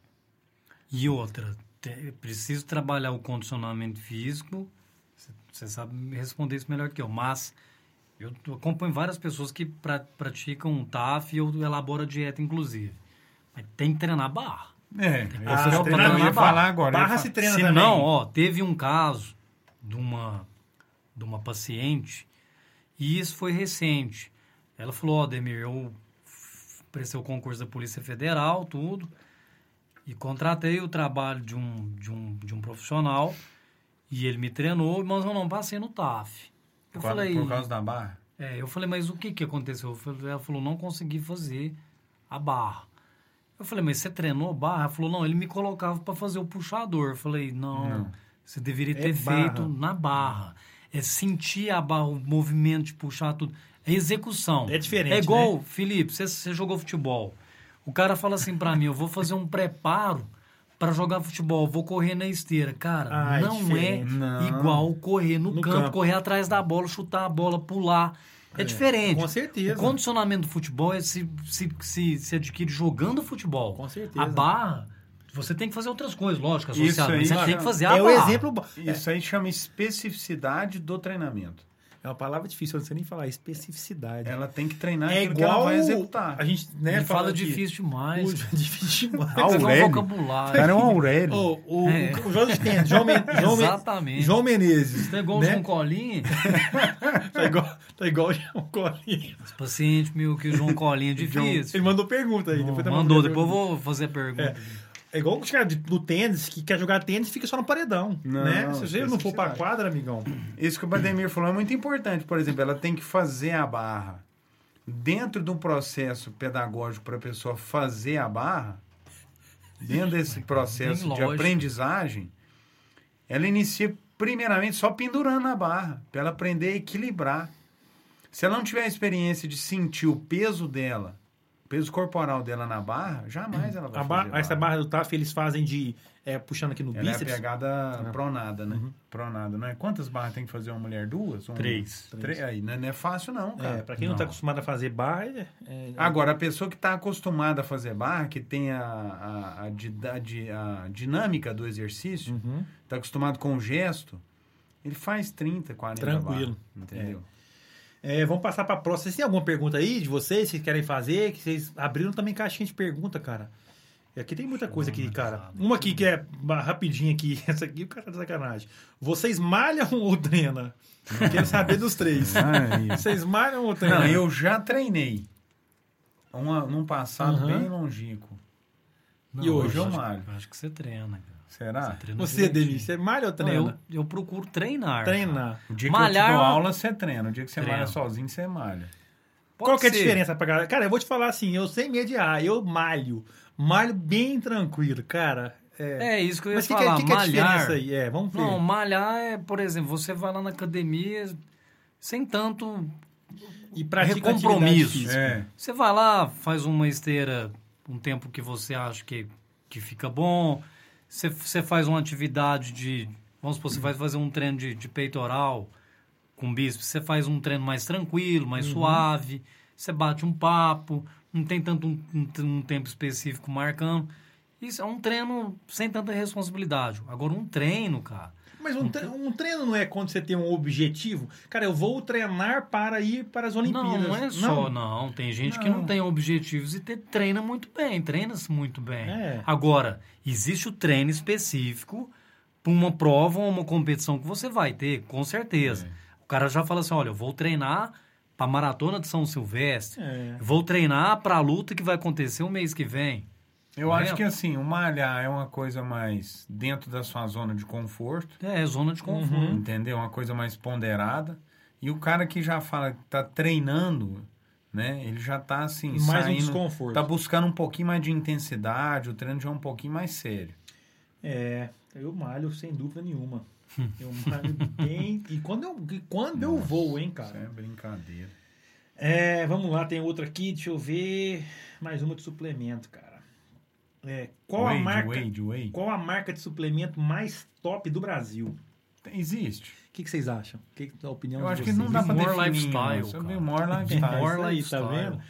E outra, te- preciso trabalhar o condicionamento físico. Você sabe responder isso melhor que eu, mas eu acompanho várias pessoas que pra, praticam TAF e eu elaboro a dieta, inclusive. Mas tem que treinar barra. É, Ah, esse é o treina eu ia falar barra. agora. Barra se treina Se também. não, ó, teve um caso de uma, de uma paciente e isso foi recente. Ela falou, ó, Demir, eu prestei o concurso da Polícia Federal, tudo, e contratei o trabalho de um, de um, de um profissional e ele me treinou, mas eu não passei no TAF. Eu Por, falei, por causa da barra? é, eu falei, mas o que que aconteceu? Ela falou, não consegui fazer a barra. Eu falei, mas você treinou barra? Ela falou, não, ele me colocava para fazer o puxador. Eu falei, não, Não. Você deveria É ter barra. feito na barra. É sentir a barra, o movimento de puxar tudo. É execução. É diferente, É igual, né? Felipe, você, você jogou futebol. O cara fala assim para mim, eu vou fazer um preparo para jogar futebol, vou correr na esteira. Cara, Ah, é não é diferente. Não. igual correr no, No campo, campo. correr atrás da bola, chutar a bola, pular. É, diferente. Com certeza. O condicionamento do futebol é se, se, se, se adquire jogando futebol. Com certeza. A barra, você tem que fazer outras coisas, lógico, Isso associado, mas aí, você tem que fazer a é o barra. exemplo. Isso aí chama especificidade do treinamento. É uma palavra difícil, eu não sei nem falar. Especificidade. Ela tem que treinar é aquilo que ela igual vai executar. a gente né, Ele fala aqui, difícil demais. O, difícil demais. Aurélio. um O vocabulário. cara é um Aurélio. O, o, É. o jogo de tênis, João, Men- João, Men- Exatamente. João Menezes. Você é igual né? o João Colinha. Tá igual, tá igual o João Colinha. Os pacientes meio que o João Colinha é difícil. Ele mandou pergunta aí. depois tá Mandou, mandando depois eu vou fazer a pergunta. É igual o cara de- do tênis, que quer jogar tênis e fica só no paredão. Não, né? Se você não for pra quadra, amigão. Isso que o Bademir falou é muito importante. Por exemplo, ela tem que fazer a barra. Dentro de um processo pedagógico para a pessoa fazer a barra, dentro desse processo de lógico. aprendizagem, ela inicia primeiramente só pendurando a barra, para ela aprender a equilibrar. Se ela não tiver a experiência de sentir o peso dela, peso corporal dela na barra, jamais ela vai A fazer barra, essa barra do TAF eles fazem de. é, puxando aqui no Ela é a bíceps. pegada pronada, né? Pronada, não é? Quantas barras tem que fazer uma mulher? Duas? Um- Três. Três. Aí, não é- não é fácil não, cara. É, pra quem não, tá acostumado a fazer barra, é, é- Agora, a pessoa que está acostumada a fazer barra, que tem a, a, a, a di- a dinâmica do exercício, Uhum. está acostumado com o gesto, ele faz 30, 40 Tranquilo. barra, entendeu? É, vamos passar pra próxima. Vocês têm alguma pergunta aí de vocês que querem fazer? Que vocês abriram também caixinha de pergunta, cara. E aqui tem muita coisa aqui, cara. Uma aqui que é rapidinha aqui. Essa aqui o cara tá de sacanagem. Vocês malham ou treinam? Quero saber dos três. Ah, isso. Vocês malham ou treinam? Não, eu já treinei. Uma, num passado Aham. bem longínquo. Não, E hoje eu eu acho- malho? eu acho que você treina, cara. Será? Você treina Você, direitinho. Denis, você malha ou Não, treina? eu, eu procuro treinar. Treinar. O dia Malhar- que eu te dou aula, você treina. O dia que você Treino. malha sozinho, você malha. Pode Qual que é a diferença pra galera? Cara, eu vou te falar assim, eu sem mediar, eu malho. Malho bem tranquilo, cara. É. É isso que eu ia Mas o que, que, falar. é- que que é a malhar. diferença aí? É, vamos ver. Não, malhar é, por exemplo, você vai lá na academia sem tanto e pratica compromisso. É. Você vai lá, faz uma esteira um tempo que você acha que, que fica bom. Você, faz uma atividade de Vamos supor, você vai fazer um treino de, de peitoral com bíceps, você faz um treino mais tranquilo, mais Uhum. suave, você bate um papo, não tem tanto um- um tempo específico marcando. Isso é um treino sem tanta responsabilidade. Agora, um treino, cara, Mas um, tre- um treino não é quando você tem um objetivo? Cara, eu vou treinar para ir para as Olimpíadas. Não, não é só, não. Tem gente que não Não. tem objetivos e te- treina muito bem, treina-se muito bem. É. Agora, existe o treino específico para uma prova ou uma competição que você vai ter, com certeza. É. O cara já fala assim, olha, eu vou treinar para maratona de São Silvestre, É. vou treinar para a luta que vai acontecer o mês que vem. Eu acho vendo? que assim, o malhar é uma coisa mais dentro da sua zona de conforto, É, zona de conforto. Uhum. entendeu? Uma coisa mais ponderada. E o cara que já fala que tá treinando, né? Ele já tá assim, Mais um saindo, desconforto. tá buscando um pouquinho mais de intensidade, o treino já é um pouquinho mais sério. É, eu malho sem dúvida nenhuma. Eu malho bem. E quando eu, e quando eu vou, hein, Isso é cara? brincadeira. É, vamos lá, tem outra aqui, deixa eu ver. Mais uma de suplemento, cara. É, qual a Wade, marca? Wade, Wade. Qual a marca de suplemento mais top do Brasil? Existe. O que, que vocês acham? O que, que é a opinião Eu de acho que vocês? não dá pra More definir. lifestyle, Você cara. vê more More lifestyle. Isso aí, tá lifestyle. vendo?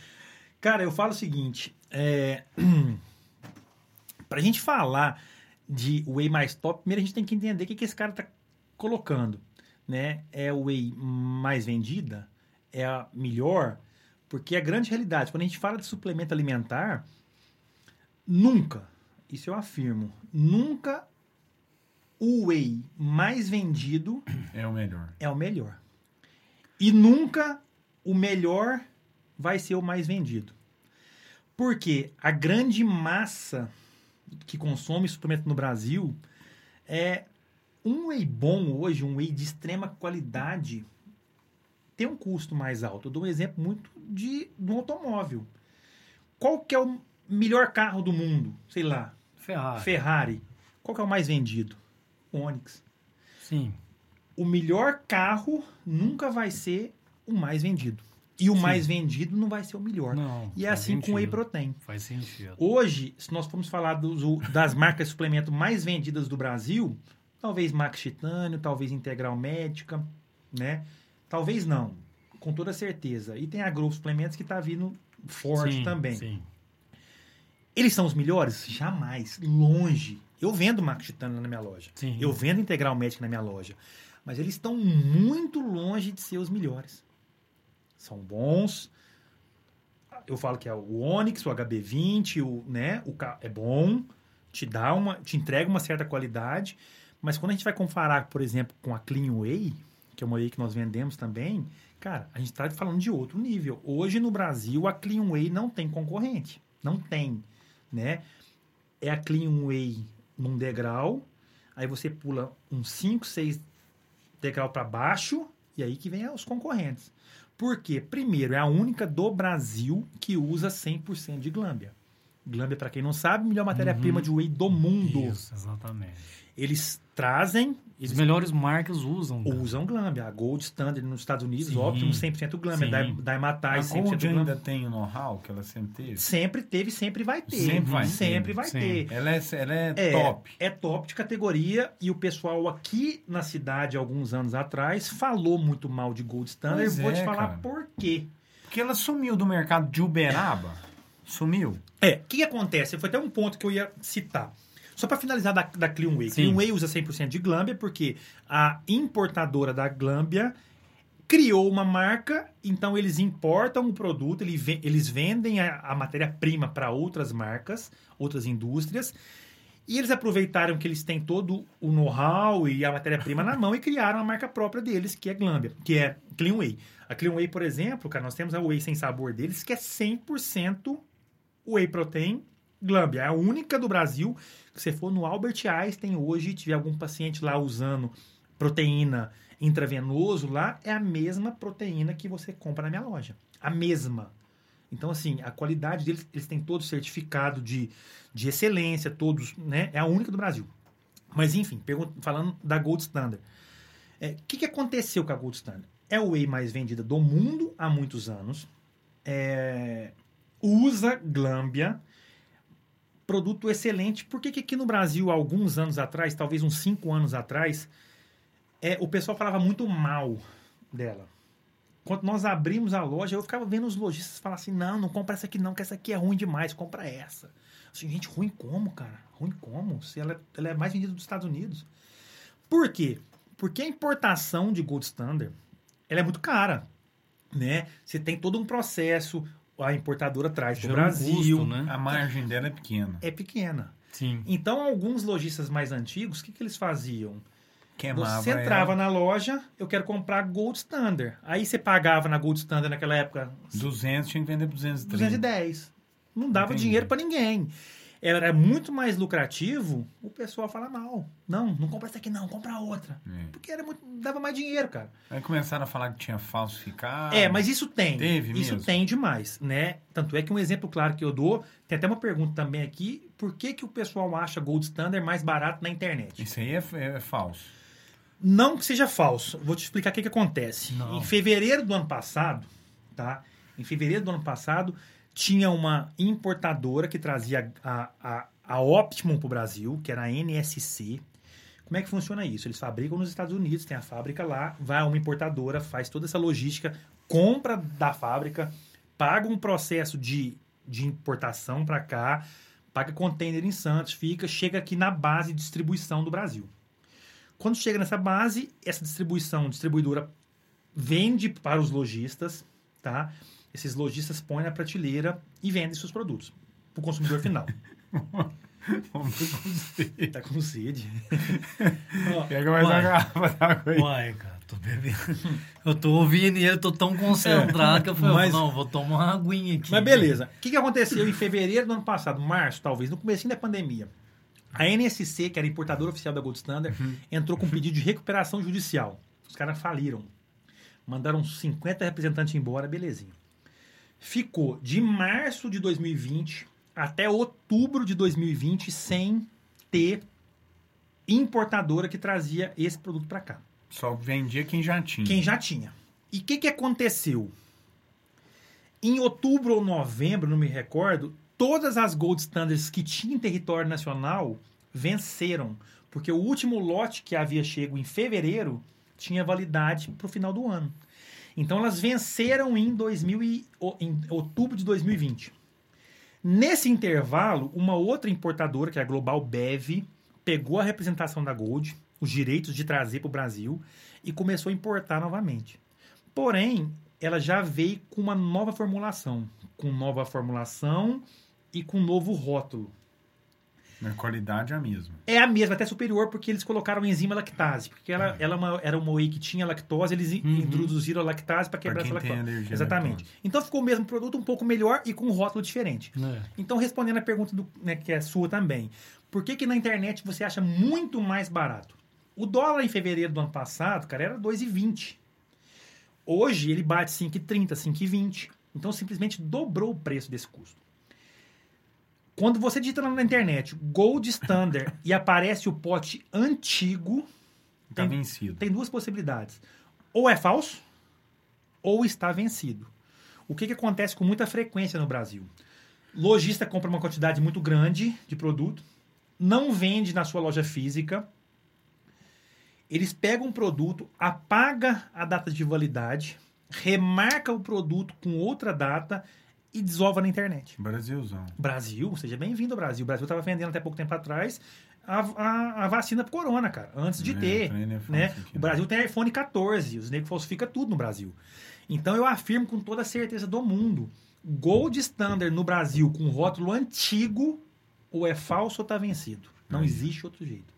Cara, eu falo o seguinte, é, pra gente falar de whey mais top, primeiro a gente tem que entender o que, que esse cara tá colocando, né? É o whey mais vendida? É a melhor? Porque a grande realidade, quando a gente fala de suplemento alimentar, nunca, isso eu afirmo, nunca o whey mais vendido É o melhor. é o melhor. E nunca o melhor vai ser o mais vendido. Porque a grande massa que consome suplemento no Brasil é um whey bom hoje, um whey de extrema qualidade, tem um custo mais alto. Eu dou um exemplo muito de, de um automóvel. Qual que é o melhor carro do mundo? Sei lá, Ferrari. Ferrari. Qual que é o mais vendido? Onix Sim. o melhor carro nunca vai ser o mais vendido. E o Sim. mais vendido não vai ser o melhor. Não. e é assim com o whey sentido. protein. Faz sentido. Hoje, se nós formos falar dos- das marcas de suplemento mais vendidas do Brasil, talvez Max Titânio, talvez Integral Médica, né? Talvez não, com toda certeza. E tem a Growth Suplementos que está vindo forte Sim, também. Sim. Eles são os melhores? Jamais. Longe. Eu vendo Max Titânio na minha loja. Sim. Eu vendo Integral Médica na minha loja. Mas eles estão muito longe de ser os melhores. São bons. Eu falo que é o Onix, o HB20, o, né, o é bom, te dá uma, te entrega uma certa qualidade, mas quando a gente vai comparar, por exemplo, com a Clean Whey, que é uma whey que nós vendemos também, cara, a gente está falando de outro nível. Hoje no Brasil a Clean Whey não tem concorrente, não tem, né? É a Clean Whey num degrau, aí você pula uns 5, 6 degrau para baixo e aí que vem os concorrentes. Por quê? Primeiro, é a única do Brasil que usa 100% de glâmbia. Glâmbia, para quem não sabe, melhor matéria-prima de whey do mundo. Isso, exatamente. Eles trazem, As eles melhores marcas usam. né? usam glâmbia. A Gold Standard nos Estados Unidos, Sim. Optimum 100% glâmbia. Sim. Da, da A Hematais 100% Gold ainda tem o know-how que ela sempre teve? Sempre teve, sempre vai ter. Sempre vai ter. Sempre vai Sim. ter. Ela é, ela é, É, top. É top de categoria e o pessoal aqui na cidade, alguns anos atrás, falou muito mal de Gold Standard. Pois Eu vou é, te falar cara. por quê. Porque ela sumiu do mercado de Uberaba. Sumiu. É, o que, que acontece? Foi até um ponto que eu ia citar. Só para finalizar da, da Clean Whey. Sim. Clean Whey usa 100% de glâmbia porque a importadora da glâmbia criou uma marca, então eles importam o produto, eles vendem a, a matéria-prima para outras marcas, outras indústrias, e eles aproveitaram que eles têm todo o know-how e a matéria-prima na mão e criaram a marca própria deles, que é Glambia, que é Clean Whey. A Clean Whey, por exemplo, cara, nós temos a Whey sem sabor deles, que é 100% Whey Protein Glambia. É a única do Brasil que você for no Albert Einstein hoje tiver algum paciente lá usando proteína intravenoso lá, é a mesma proteína que você compra na minha loja. A mesma. Então, assim, a qualidade deles, eles têm todo certificado de, de excelência, todos, né? É a única do Brasil. Mas, enfim, falando da Gold Standard. É, O que, que aconteceu com a Gold Standard? É a whey mais vendida do mundo há muitos anos. É, usa glâmbia, produto excelente. Por que, que aqui no Brasil, alguns anos atrás, talvez uns cinco anos atrás, é, o pessoal falava muito mal dela? Quando nós abrimos a loja, eu ficava vendo os lojistas falar assim: não, não compra essa aqui não, que essa aqui é ruim demais, compra essa. Assim, gente, ruim como, cara? Ruim como? Se ela, ela é mais vendida dos Estados Unidos. Por quê? Porque a importação de Gold Standard ela é muito cara. Né? Você tem todo um processo, a importadora traz para o Brasil. custo, né? A margem dela é pequena. É pequena. Sim. Então, alguns lojistas mais antigos, o que, que eles faziam? Queimava Você entrava ela, na loja, eu quero comprar Gold Standard. Aí você pagava na Gold Standard naquela época 200, tinha que vender por 230. 210. Não dava Entendi. dinheiro para ninguém. Era muito mais lucrativo, o pessoal fala mal. Não, não compra essa aqui não, compra outra. É. Porque era muito, dava mais dinheiro, cara. Aí começaram a falar que tinha falsificado. É, mas isso tem. Teve isso mesmo? tem demais, né? Tanto é que um exemplo claro que eu dou, tem até uma pergunta também aqui, por que, que o pessoal acha Gold Standard mais barato na internet? Isso aí é, é falso. Não que seja falso. Vou te explicar o que, que acontece. Não. Em fevereiro do ano passado, tá? Em fevereiro do ano passado, tinha uma importadora que trazia a, a, a Optimum para o Brasil, que era a NSC. Como é que funciona isso? Eles fabricam nos Estados Unidos, tem a fábrica lá, vai a uma importadora, faz toda essa logística, compra da fábrica, paga um processo de, de importação para cá, paga container em Santos, fica, chega aqui na base de distribuição do Brasil. Quando chega nessa base, essa distribuição, distribuidora vende para os lojistas, tá? Esses lojistas põem na prateleira e vendem seus produtos para o consumidor final. tá com sede. Ó, Pega mais uma garrafa d'água aí. Uai, cara, tô bebendo. Eu tô ouvindo e eu tô tão concentrado que eu falei, Mas- não, vou tomar uma aguinha aqui. Mas beleza. O que, que aconteceu em fevereiro do ano passado, março, talvez, no começo da pandemia? A NSC, que era importadora oficial da Gold Standard, entrou com um pedido de recuperação judicial. Os caras faliram. Mandaram 50 representantes embora, belezinha. Ficou de março de 2020 até outubro de 2020 sem ter importadora que trazia esse produto para cá. Só vendia quem já tinha. Quem já tinha. E o que, que aconteceu? Em outubro ou novembro, não me recordo, todas as Gold Standards que tinham em território nacional venceram. Porque o último lote que havia chego em fevereiro tinha validade para o final do ano. Então elas venceram em, 2000 e, em outubro de 2020. Nesse intervalo, uma outra importadora, que é a Global Bev, pegou a representação da Gold, os direitos de trazer para o Brasil, e começou a importar novamente. Porém, ela já veio com uma nova formulação, com nova formulação e com novo rótulo. A qualidade é a mesma. É a mesma, até superior, porque eles colocaram enzima lactase. Porque ela, ela é uma- era uma whey que tinha lactose, eles Uhum. introduziram a lactase para quebrar quem essa lactose. Exatamente. lactose. Então ficou o mesmo produto, um pouco melhor e com um rótulo diferente. É. Então, respondendo a pergunta do, né, que é sua também, por que, que na internet você acha muito mais barato? O dólar em fevereiro do ano passado, cara, era 2,20. Hoje ele bate 5,30, 5,20. Então simplesmente dobrou o preço desse custo. Quando você digita na internet Gold Standard e aparece o pote antigo, Tá Tem- vencido. tem duas possibilidades. Ou é falso, ou está vencido. O que, que acontece com muita frequência no Brasil? Lojista compra uma quantidade muito grande de produto, não vende na sua loja física. Eles pegam um produto, apaga a data de validade, remarca o produto com outra data e desova na internet. Brasilzão. Brasil, seja bem-vindo ao Brasil. O Brasil estava vendendo até pouco tempo atrás a, a, a vacina pro corona, cara, antes de É, ter. é Né? aqui, O. Brasil tem iPhone 14, os negros falsificam tudo no Brasil. Então eu afirmo com toda a certeza do mundo: Gold Standard no Brasil com rótulo antigo, ou é falso ou tá vencido. Não Aí. existe outro jeito.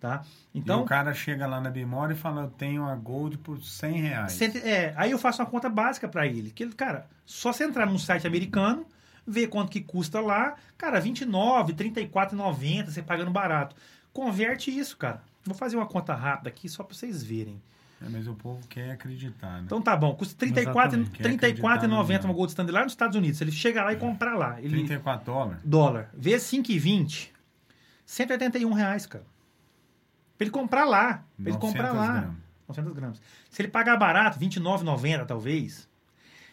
Tá? Então, e o cara chega lá na Bimora e fala, eu tenho a Gold por 100 reais. Cento- É, aí eu faço uma conta básica para ele. Que ele, cara, só você entrar num site americano, ver quanto que custa lá, cara, 29, 34,90, você pagando barato. Converte isso, cara. Vou fazer uma conta rápida aqui só para vocês verem. É, mas o povo quer acreditar, né? Então tá bom, custa 34 Exatamente. Quer 34,90 acreditar, uma Gold Standard lá nos Estados Unidos. Ele chegar lá e comprar lá, ele 34 dólares. dólar, vezes 5,20, 181 reais, cara. Pra ele comprar lá, pra ele 900 comprar lá. gramas. 900 gramas. Se ele pagar barato, R$29,90 talvez.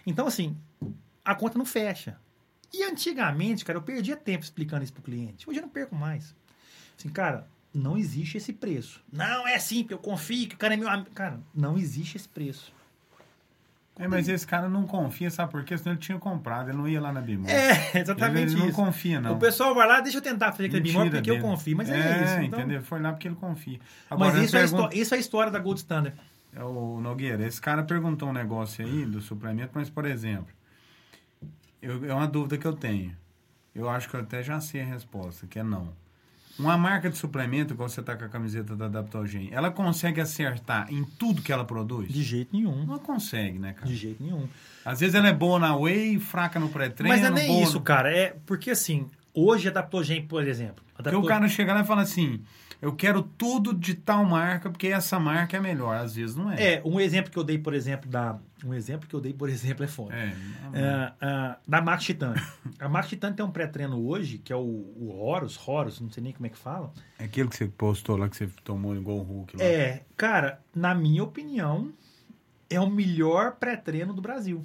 Então, assim, a conta não fecha. E antigamente, cara, eu perdia tempo explicando isso pro cliente. Hoje eu não perco mais. Assim, cara, não existe esse preço. Não, é assim, porque eu confio que o cara é meu amigo. Cara, não existe esse preço. É, mas esse cara não confia, sabe por quê? Senão ele tinha comprado, ele não ia lá na Bimol. É, exatamente ele, ele isso. não confia, não. O pessoal vai lá, deixa eu tentar fazer aquele Mentira porque eu dele. confio. Mas é, é isso. Então, entendeu? Foi lá porque ele confia. Mas Agora, isso é, a pergunta- histó- isso é a história da Gold Standard. É o Nogueira, esse cara perguntou um negócio aí do suplemento, mas, por exemplo, eu, é uma dúvida que eu tenho. Eu acho que eu até já sei a resposta, que é não. Uma marca de suplemento, igual você tá com a camiseta da Adaptogen, ela consegue acertar em tudo que ela produz? De jeito nenhum. Não consegue, né, cara? De jeito nenhum. Às vezes ela é boa na whey, fraca no pré-treino. Mas não é nem isso, no- cara. É porque assim, hoje a Adaptogen, por exemplo. Porque Adapto- o cara chega lá e fala assim, eu quero tudo de tal marca, porque essa marca é melhor. Às vezes não é. É, um exemplo que eu dei, por exemplo, da. Um exemplo que eu dei, por exemplo, é foda. É, É, ah, da Max Titânio. A Max Titânio tem um pré-treino hoje, que é o, o Horus, Horus, não sei nem como é que fala. É aquilo que você postou lá, que você tomou igual o Hulk lá. É, cara, na minha opinião, é o melhor pré-treino do Brasil.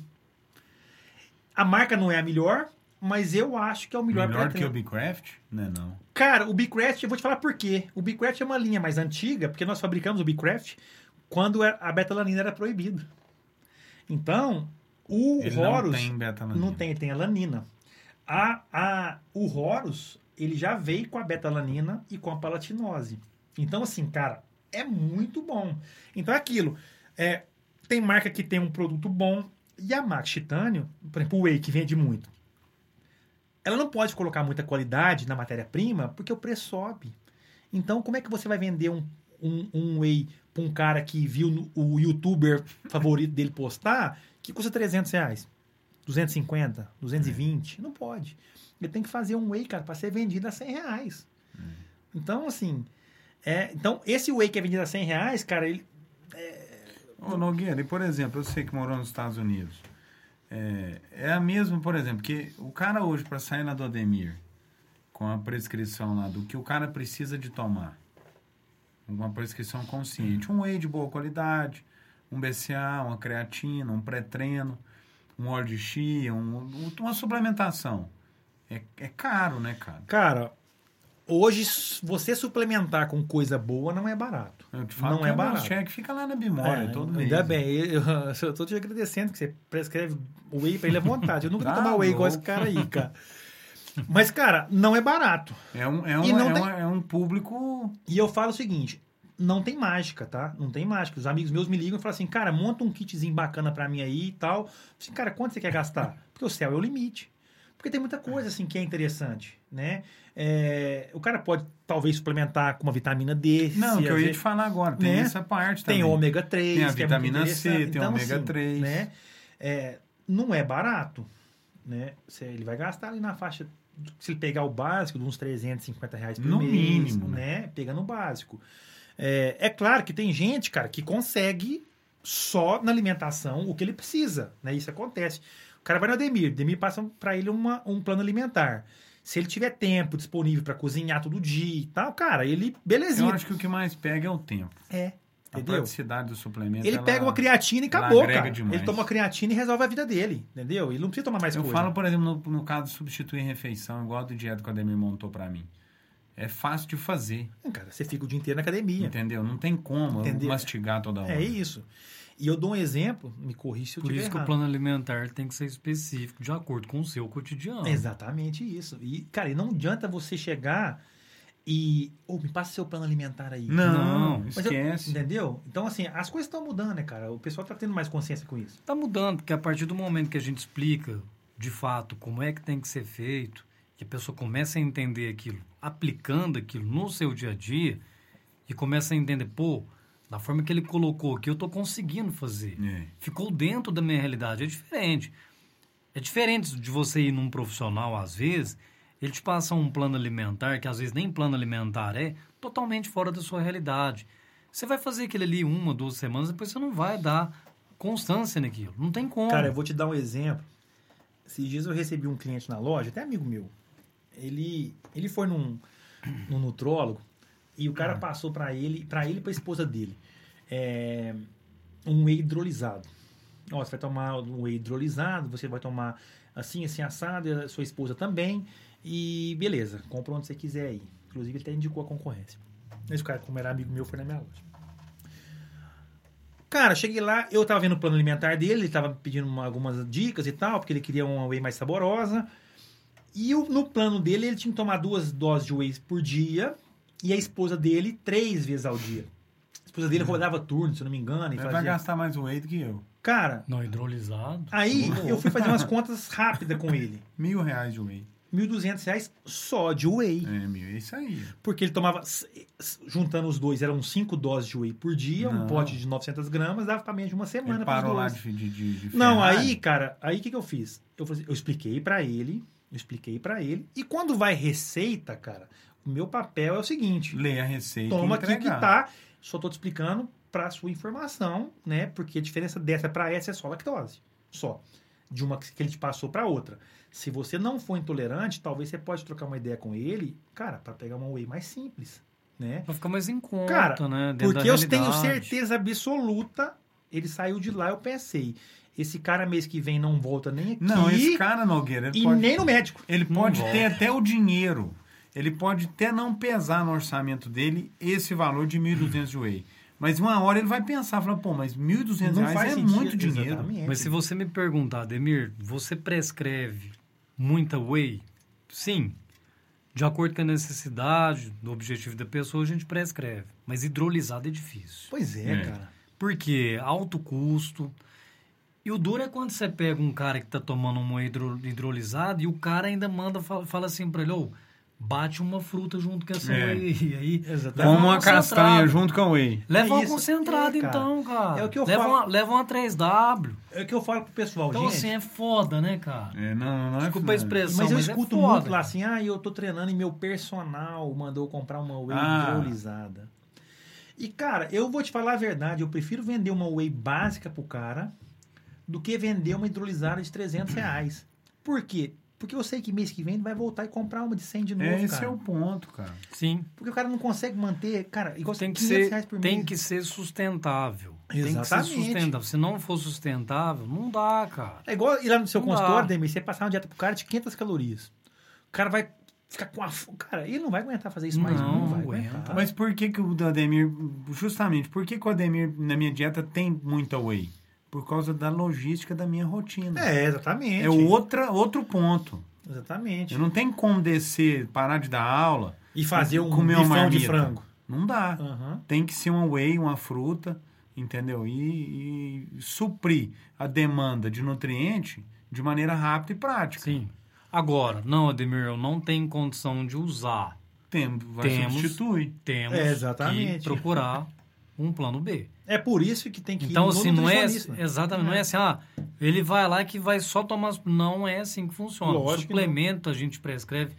A marca não é a melhor, mas eu acho que é o melhor, Melhor que pré-treino. o Bcraft? Não é não. Cara, o Bcraft, eu vou te falar por quê. O Bcraft é uma linha mais antiga, porque nós fabricamos o Bcraft quando é- a betalanina era proibida. Então, o Ele Horus... não tem betalanina. Não tem, tem a lanina. A, a, o Horus, ele já veio com a betalanina e com a palatinose. Então, assim, cara, é muito bom. Então é aquilo. É, tem marca que tem um produto bom e a Max Titânio, por exemplo, o Whey, que vende muito. Ela não pode colocar muita qualidade na matéria-prima porque o preço sobe. Então, como é que você vai vender um, um, um Whey para um cara que viu no- o youtuber favorito dele postar que custa 300 reais? 250, 220? Não pode. Ele tem que fazer um whey, cara, para ser vendido a 100 reais. Então, assim, é, então esse whey que é vendido a 100 reais, cara, ele, Ô, Nogueira, e por exemplo, eu sei que morou nos Estados Unidos. É, é a mesma, por exemplo, que o cara hoje, para sair na Dodemir, com a prescrição lá do que o cara precisa de tomar, uma prescrição consciente, um whey de boa qualidade, um BCA, uma creatina, um pré-treino, um óleo de chia, um- uma suplementação. É, é caro, né, cara? cara, hoje você suplementar com coisa boa não é barato. Eu te falo Não é meu barato. cheque fica lá na Bimória É, todo mês. Ainda bem, eu, eu tô te agradecendo que você prescreve o whey pra ele à vontade. Eu nunca vou Tá tomar whey igual esse cara aí, cara. Mas, cara, não é barato. É um, é um, é tem- um, é um público E eu falo o seguinte: não tem mágica, tá? Não tem mágica. Os amigos meus me ligam e falam assim, cara, monta um kitzinho bacana pra mim aí e tal. Assim, cara, quanto você quer gastar? Porque o céu é o limite. Porque tem muita coisa assim que é interessante, né? É, o cara pode talvez suplementar com uma vitamina D. Não, que eu ia te falar agora. Tem né? essa parte Tem também. ômega 3, Tem a que é vitamina C, tem então, ômega assim, 3. Né? É, não é barato. Né? Ele vai gastar ali na faixa. Se ele pegar o básico, de uns 350 reais por No mês. mínimo, né? Pegando o básico. É, é claro que tem gente, cara, que consegue só na alimentação o que ele precisa. Né? Isso acontece. O cara vai no Ademir, o Ademir passa para ele uma, um plano alimentar. Se ele tiver tempo disponível para cozinhar todo dia e tal, cara, ele, Eu belezinha. acho que o que mais pega é o tempo. É, A entendeu? praticidade do suplemento. Ele ela- pega uma creatina e acabou, cara. demais. Ele toma uma creatina e resolve a vida dele, entendeu? Ele não precisa tomar mais Eu coisa. falo, por exemplo, no, no caso de substituir refeição, igual do dieta que o Ademir montou pra mim. É fácil de fazer, Cara, você fica o dia inteiro na academia. entendeu? Não tem como eu Entendeu? mastigar toda hora. É isso. E eu dou um exemplo, me corrija se eu Por isso que o errado. plano alimentar tem que ser específico, de acordo com o seu cotidiano. Exatamente isso. E, cara, não adianta você chegar e... Ô, me passa seu plano alimentar aí. Não, Não, Mas eu- esquece. entendeu? Então, assim, as coisas estão mudando, né, cara? O pessoal tá tendo mais consciência com isso. Tá mudando, porque a partir do momento que a gente explica de fato como é que tem que ser feito, que a pessoa começa a entender aquilo, aplicando aquilo no seu dia a dia, e começa a entender, pô, da forma que ele colocou aqui, eu tô conseguindo fazer. É. Ficou dentro da minha realidade. É diferente. É diferente de você ir num profissional, às vezes, ele te passa um plano alimentar, que às vezes nem plano alimentar é, totalmente fora da sua realidade. Você vai fazer aquilo ali uma, duas semanas, depois você não vai dar constância naquilo. Não tem como. Cara, eu vou te dar um exemplo. Esses dias eu recebi um cliente na loja, até amigo meu. Ele, ele foi num, num nutrólogo e o cara passou pra ele, para ele e pra esposa dele, é, um whey hidrolisado. Ó, você vai tomar um whey hidrolisado, você vai tomar assim, assim, assado, e a sua esposa também. E beleza, compra onde você quiser aí. Inclusive, ele até indicou a concorrência. Esse cara, como era amigo meu, foi na minha loja. Cara, cheguei lá, eu tava vendo o plano alimentar dele, ele tava pedindo uma- algumas dicas e tal, porque ele queria uma whey mais saborosa. E o- no plano dele, ele tinha que tomar duas doses de whey por dia e a esposa dele três vezes ao dia. A esposa dele rodava turno, se eu não me engano, e Ele vai fazia... gastar mais whey do que eu. Cara, Não hidrolisado. aí eu fui fazer umas contas rápidas com ele. Mil reais de whey. 1.200 reais só de whey. É, mil. É isso aí. Porque ele tomava, s- s- juntando os dois, eram cinco doses de whey por dia, Não. um pote de 900 gramas, dava pra menos de uma semana Ele para parou lá dois. de, de, de, de Não, Ferrari. aí, cara, aí o que, que eu fiz? Eu, falei- eu expliquei pra ele, eu expliquei pra ele, e quando vai receita, cara, meu papel é o seguinte, Lê a receita e toma aqui que entregar. tá, só tô te explicando pra sua informação, né, porque a diferença dessa pra essa é só lactose, só, de uma que ele te passou pra outra. Se você não for intolerante, talvez você pode trocar uma ideia com ele, cara, pra pegar uma whey mais simples, né? Vai ficar mais em conta, Cara, né? Dentro Porque da eu tenho certeza absoluta, ele saiu de lá, eu pensei, esse cara mês que vem não volta nem aqui Não, esse cara, Nogueira, ele e pode, nem no médico. ele pode ter até o dinheiro. Ele pode até não pesar no orçamento dele esse valor de 1.200 de whey. Mas uma hora ele vai pensar, falar, pô, mas 1.200 Não reais faz é sentido. muito dinheiro. Exatamente. Mas se você me perguntar, Demir, você prescreve muita whey? Sim. De acordo com a necessidade, do objetivo da pessoa, a gente prescreve. Mas hidrolisado é difícil. Pois é, É. cara. Porque alto custo. E o duro é quando você pega um cara que tá tomando um whey hidro, hidrolisado e o cara ainda manda, fala, fala assim pra ele, ô, bate uma fruta junto com essa É. whey. E aí, Exatamente. leva Como uma concentrado. castanha junto com o whey. Leva É uma concentrada, É, cara. então, cara. É o que eu leva falo. Uma, leva uma 3W. É o que eu falo pro pessoal, Então, gente. assim, é foda, né, cara? É, não, não é Desculpa a verdade. expressão, mas eu mas é escuto foda, muito lá cara. assim, ah, eu tô treinando e meu personal mandou comprar uma whey Ah. hidrolisada. E, cara, eu vou te falar a verdade, eu prefiro vender uma whey básica pro cara do que vender uma hidrolisada de 300 reais. Por quê? Porque eu sei que mês que vem ele vai voltar e comprar uma de 100 de novo, É, esse cara. é o ponto, cara. Sim. Porque o cara não consegue manter, cara, igual Tem que, 500 ser, reais por tem mês. que ser sustentável. Tem que ser Exatamente. sustentável. Se não for sustentável, não dá, cara. É igual ir lá no seu Não consultório, dá. Demir, você passar uma dieta pro cara de 500 calorias. O cara vai ficar com a... fome. Cara, ele não vai aguentar fazer isso mais. Não, Não, vai aguenta. aguentar. Mas por que, que o Ademir, justamente, por que, que o Ademir na minha dieta tem muita whey? Por causa da logística da minha rotina. É, exatamente. É outra, outro ponto. Exatamente. Eu não tenho como descer, parar de dar aula, E fazer um comer uma de frango. Não dá. Aham. Tem que ser uma whey, uma fruta, entendeu? E, e suprir a demanda de nutriente de maneira rápida e prática. Sim. Agora, não, Ademir, eu não tenho condição de usar. Tem, vai Temos. substituir. Temos É, exatamente. que procurar um plano B. É por isso que tem que Então, ir no assim, não é nutricionista. exatamente, não é assim, ah, ele vai lá que vai só tomar. Não é assim que funciona. O Lógico suplemento a gente prescreve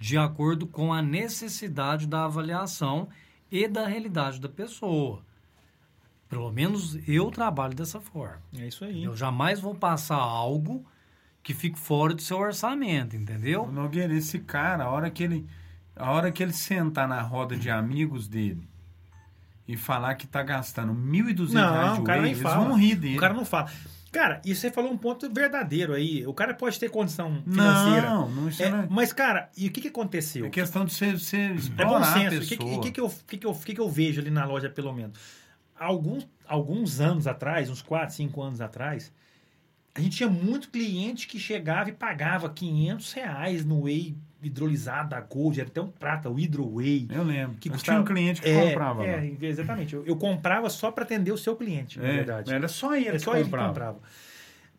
de acordo com a necessidade da avaliação e da realidade da pessoa. Pelo menos eu trabalho dessa forma. É isso aí. Eu jamais vou passar algo que fique fora do seu orçamento, entendeu? Nogueira, esse cara, a hora que ele, a hora que ele sentar na roda de amigos dele e falar que tá gastando 1.200 Não, reais de o cara whey, nem eles fala. vão rir dele. O cara não fala. Cara, e você falou um ponto verdadeiro aí. O cara pode ter condição financeira. Não, não, isso É, não é, mas, cara, e o que, que aconteceu? é questão de você, você É bom senso. O que, que, que, eu, que, que, eu, que, que eu vejo ali na loja, pelo menos? Alguns, alguns anos atrás, uns 4, 5 anos atrás, a gente tinha muito cliente que chegava e pagava 500 reais no whey hidrolisado da Gold, era até um prata, o Hydro Whey. Eu lembro. Que custava- tinha um cliente que É, comprava. é, lá. exatamente. Eu, eu comprava só para atender o seu cliente, na É, verdade. Era só ele É que só ele que comprava.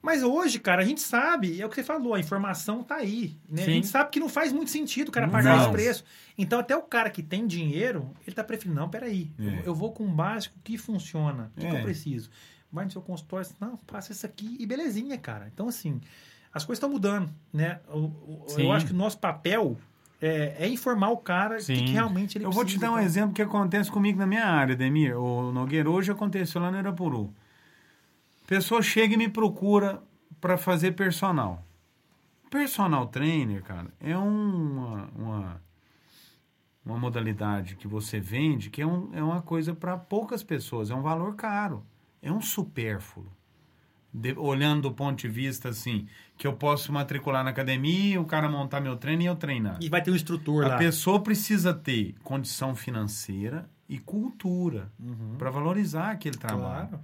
Mas hoje, cara, a gente sabe, é o que você falou, a informação tá aí. Né? A gente sabe que não faz muito sentido o cara Não pagar faz. esse preço. Então, até o cara que tem dinheiro, ele tá preferindo, não, peraí, É. eu, eu vou com um básico que funciona. O que, que É. eu preciso? Vai no seu consultório, não, passa isso aqui e belezinha, cara. Então, assim, as coisas estão mudando, né? Sim. eu acho que o nosso papel é, é informar o cara que, que realmente ele Eu vou te dar um cara. exemplo que acontece comigo na minha área, Demir. O Nogueira, hoje aconteceu lá no Irapuru. Pessoa chega e me procura para fazer personal. Personal trainer, cara, é uma, uma, uma modalidade que você vende que é, um, é uma coisa para poucas pessoas, é um valor caro, é um supérfluo. de- olhando do ponto de vista assim, que eu posso matricular na academia, o cara montar meu treino e eu treinar. E vai ter um instrutor A lá. pessoa precisa ter condição financeira e cultura Uhum. para valorizar aquele trabalho. Claro.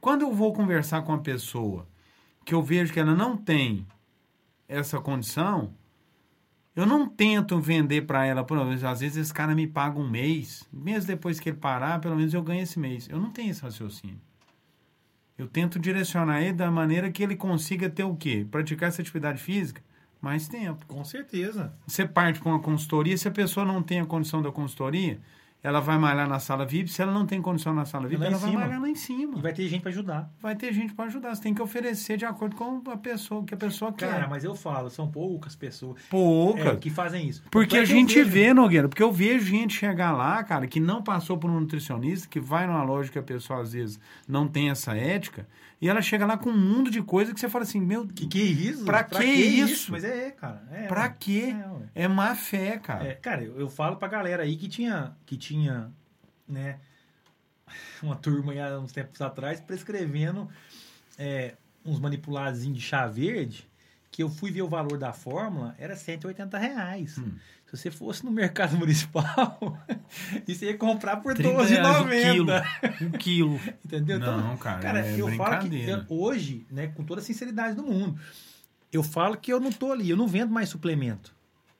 Quando eu vou conversar com uma pessoa que eu vejo que ela não tem essa condição, eu não tento vender para ela, por exemplo, às vezes esse cara me paga um mês, mesmo depois que ele parar, pelo menos eu ganho esse mês. Eu não tenho esse raciocínio. Eu tento direcionar ele da maneira que ele consiga ter o quê? Praticar essa atividade física mais tempo. Com certeza. Você parte com uma consultoria, se a pessoa não tem a condição da consultoria, ela vai malhar na sala VIP. Se ela não tem condição na sala VIP, Lá ela vai cima. malhar lá em cima. E vai ter gente para ajudar. Vai ter gente para ajudar. Você tem que oferecer de acordo com a pessoa, o que a pessoa Cara, quer. mas eu falo, são poucas pessoas Poucas. é, que fazem isso. Porque a gente vejo- vê, Nogueira, porque eu vejo gente chegar lá, cara, que não passou por um nutricionista, que vai numa loja que a pessoa às vezes não tem essa ética, e ela chega lá com um mundo de coisa que você fala assim, meu, Que que isso? Pra que isso? Mas é, cara. É, pra quê? É. É má fé, cara. É, cara, eu, eu falo pra galera aí que tinha, que tinha, né, uma turma aí há uns tempos atrás prescrevendo é, uns manipuladozinhos de chá verde, que eu fui ver o valor da fórmula, era 180 reais. Hum. Se você fosse no mercado municipal, isso ia comprar por 30 reais o quilo. 12,90. Um quilo. Entendeu? Então, Não, cara, Cara, é eu falo que eu- hoje, né, com toda a sinceridade do mundo, eu falo que eu não tô ali, eu não vendo mais suplemento.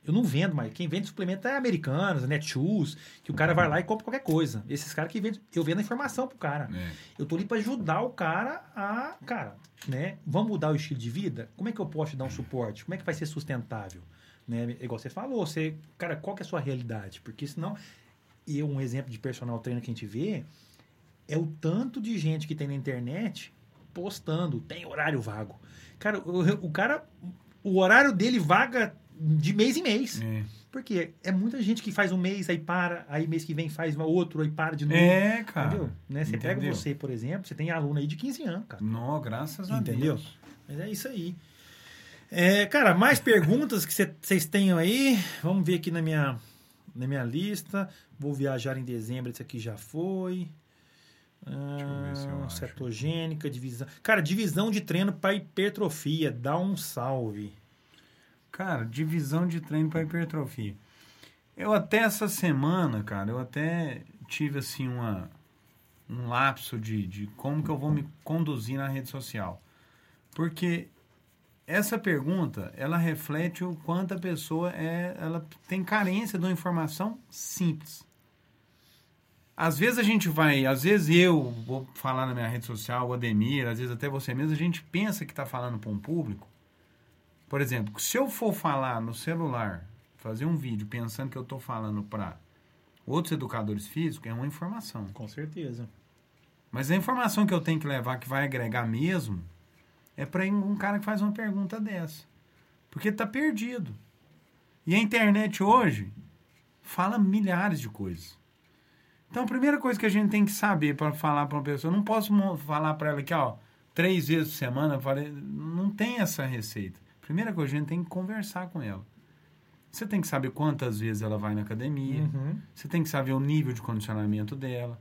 Eu não vendo mais. Quem vende suplemento é americanos, Netshoes, que o cara vai lá e compra qualquer coisa. Esses caras que vendem, eu vendo a informação pro cara. É. Eu tô ali para ajudar o cara a, cara, né, vamos mudar o estilo de vida? Como é que eu posso te dar um suporte? Como é que vai ser sustentável? Né? Igual você falou, você, cara, qual que é a sua realidade? Porque senão, e um exemplo de personal trainer que a gente vê é o tanto de gente que tem na internet postando, tem horário vago. Cara, o, o cara, o horário dele vaga de mês em mês. É. Porque é muita gente que faz um mês, aí para, aí mês que vem faz outro, aí para de novo. É, cara. Entendeu? Né? Você pega Entendeu? você, por exemplo, você tem aluno aí de 15 anos, cara. Não, graças a Entendeu? Deus. Mas é isso aí. É, cara, mais perguntas que vocês tenham aí. Vamos ver aqui na minha, na minha lista. Vou viajar em dezembro, esse aqui já foi. ver se Ah, acho. cetogênica, divisão. Cara, divisão de treino para hipertrofia. Dá um salve. Cara, divisão de treino para hipertrofia. Eu até essa semana, cara, eu até tive assim uma um lapso de, de como que eu vou me conduzir na rede social. Porque essa pergunta, ela reflete o quanto a pessoa é, ela tem carência de uma informação simples. Às vezes a gente vai, às vezes eu vou falar na minha rede social, o Ademir, às vezes até você mesmo, a gente pensa que está falando para um público. Por exemplo, se eu for falar no celular, fazer um vídeo pensando que eu estou falando para outros educadores físicos, é uma informação. Com certeza. Mas a informação que eu tenho que levar, que vai agregar mesmo, é para um cara que faz uma pergunta dessa. Porque está perdido. E a internet hoje fala milhares de coisas. Então a primeira coisa que a gente tem que saber para falar para uma pessoa, eu não posso falar para ela que, ó, três vezes por semana, não tem essa receita. Primeira coisa, a gente tem que conversar com ela. Você tem que saber quantas vezes ela vai na academia. Uhum. Você tem que saber o nível de condicionamento dela.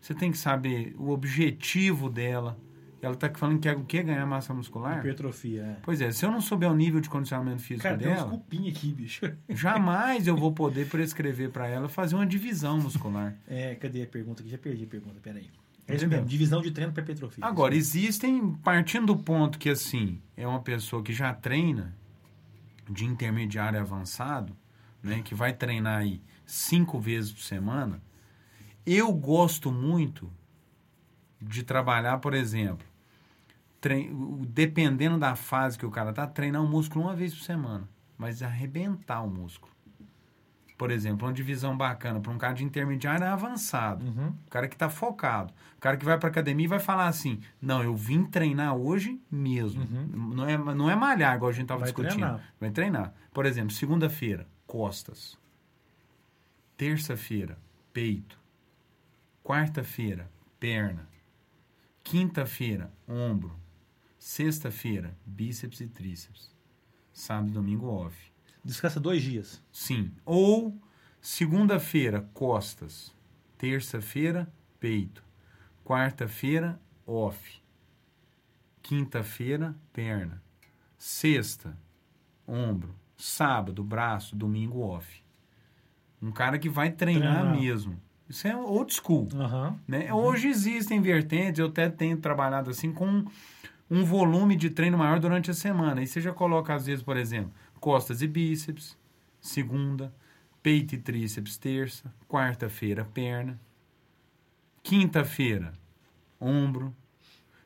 Você tem que saber o objetivo dela. Ela está falando que quer o quê? Ganhar massa muscular? Hipertrofia, é. Pois é, se eu não souber o nível de condicionamento físico Cara, tem dela, cupim aqui, bicho. jamais eu vou poder prescrever para ela fazer uma divisão muscular. É, cadê a pergunta aqui? Já perdi a pergunta, peraí. É isso mesmo, divisão de treino para hipertrofia. Agora, existem, partindo do ponto que, assim, é uma pessoa que já treina de intermediário avançado, né, que vai treinar aí cinco vezes por semana, eu gosto muito de trabalhar, por exemplo, dependendo da fase que o cara tá, treinar o músculo uma vez por semana, mas arrebentar o músculo. Por exemplo, uma divisão bacana para um cara de intermediário é avançado. Uhum. O cara que está focado. O cara que vai para academia e vai falar assim: não, eu vim treinar hoje mesmo. Não, é, não é malhar, igual a gente estava discutindo. treinar. Vai treinar. Por exemplo, segunda-feira, costas. Terça-feira, peito. Quarta-feira, perna. Quinta-feira, ombro. Sexta-feira, bíceps e tríceps. Sábado e domingo, off. Descansa dois dias. Sim. Ou segunda-feira, costas. Terça-feira, peito. Quarta-feira, off. Quinta-feira, perna. Sexta, ombro. Sábado, braço. Domingo, off. Um cara que vai treinar Treinar. mesmo. Isso é old school. Aham. Né? Hoje existem vertentes, eu até tenho trabalhado assim com um volume de treino maior durante a semana. E você já coloca, às vezes, por exemplo, costas e bíceps, segunda, peito e tríceps, terça, quarta-feira, perna, quinta-feira, ombro,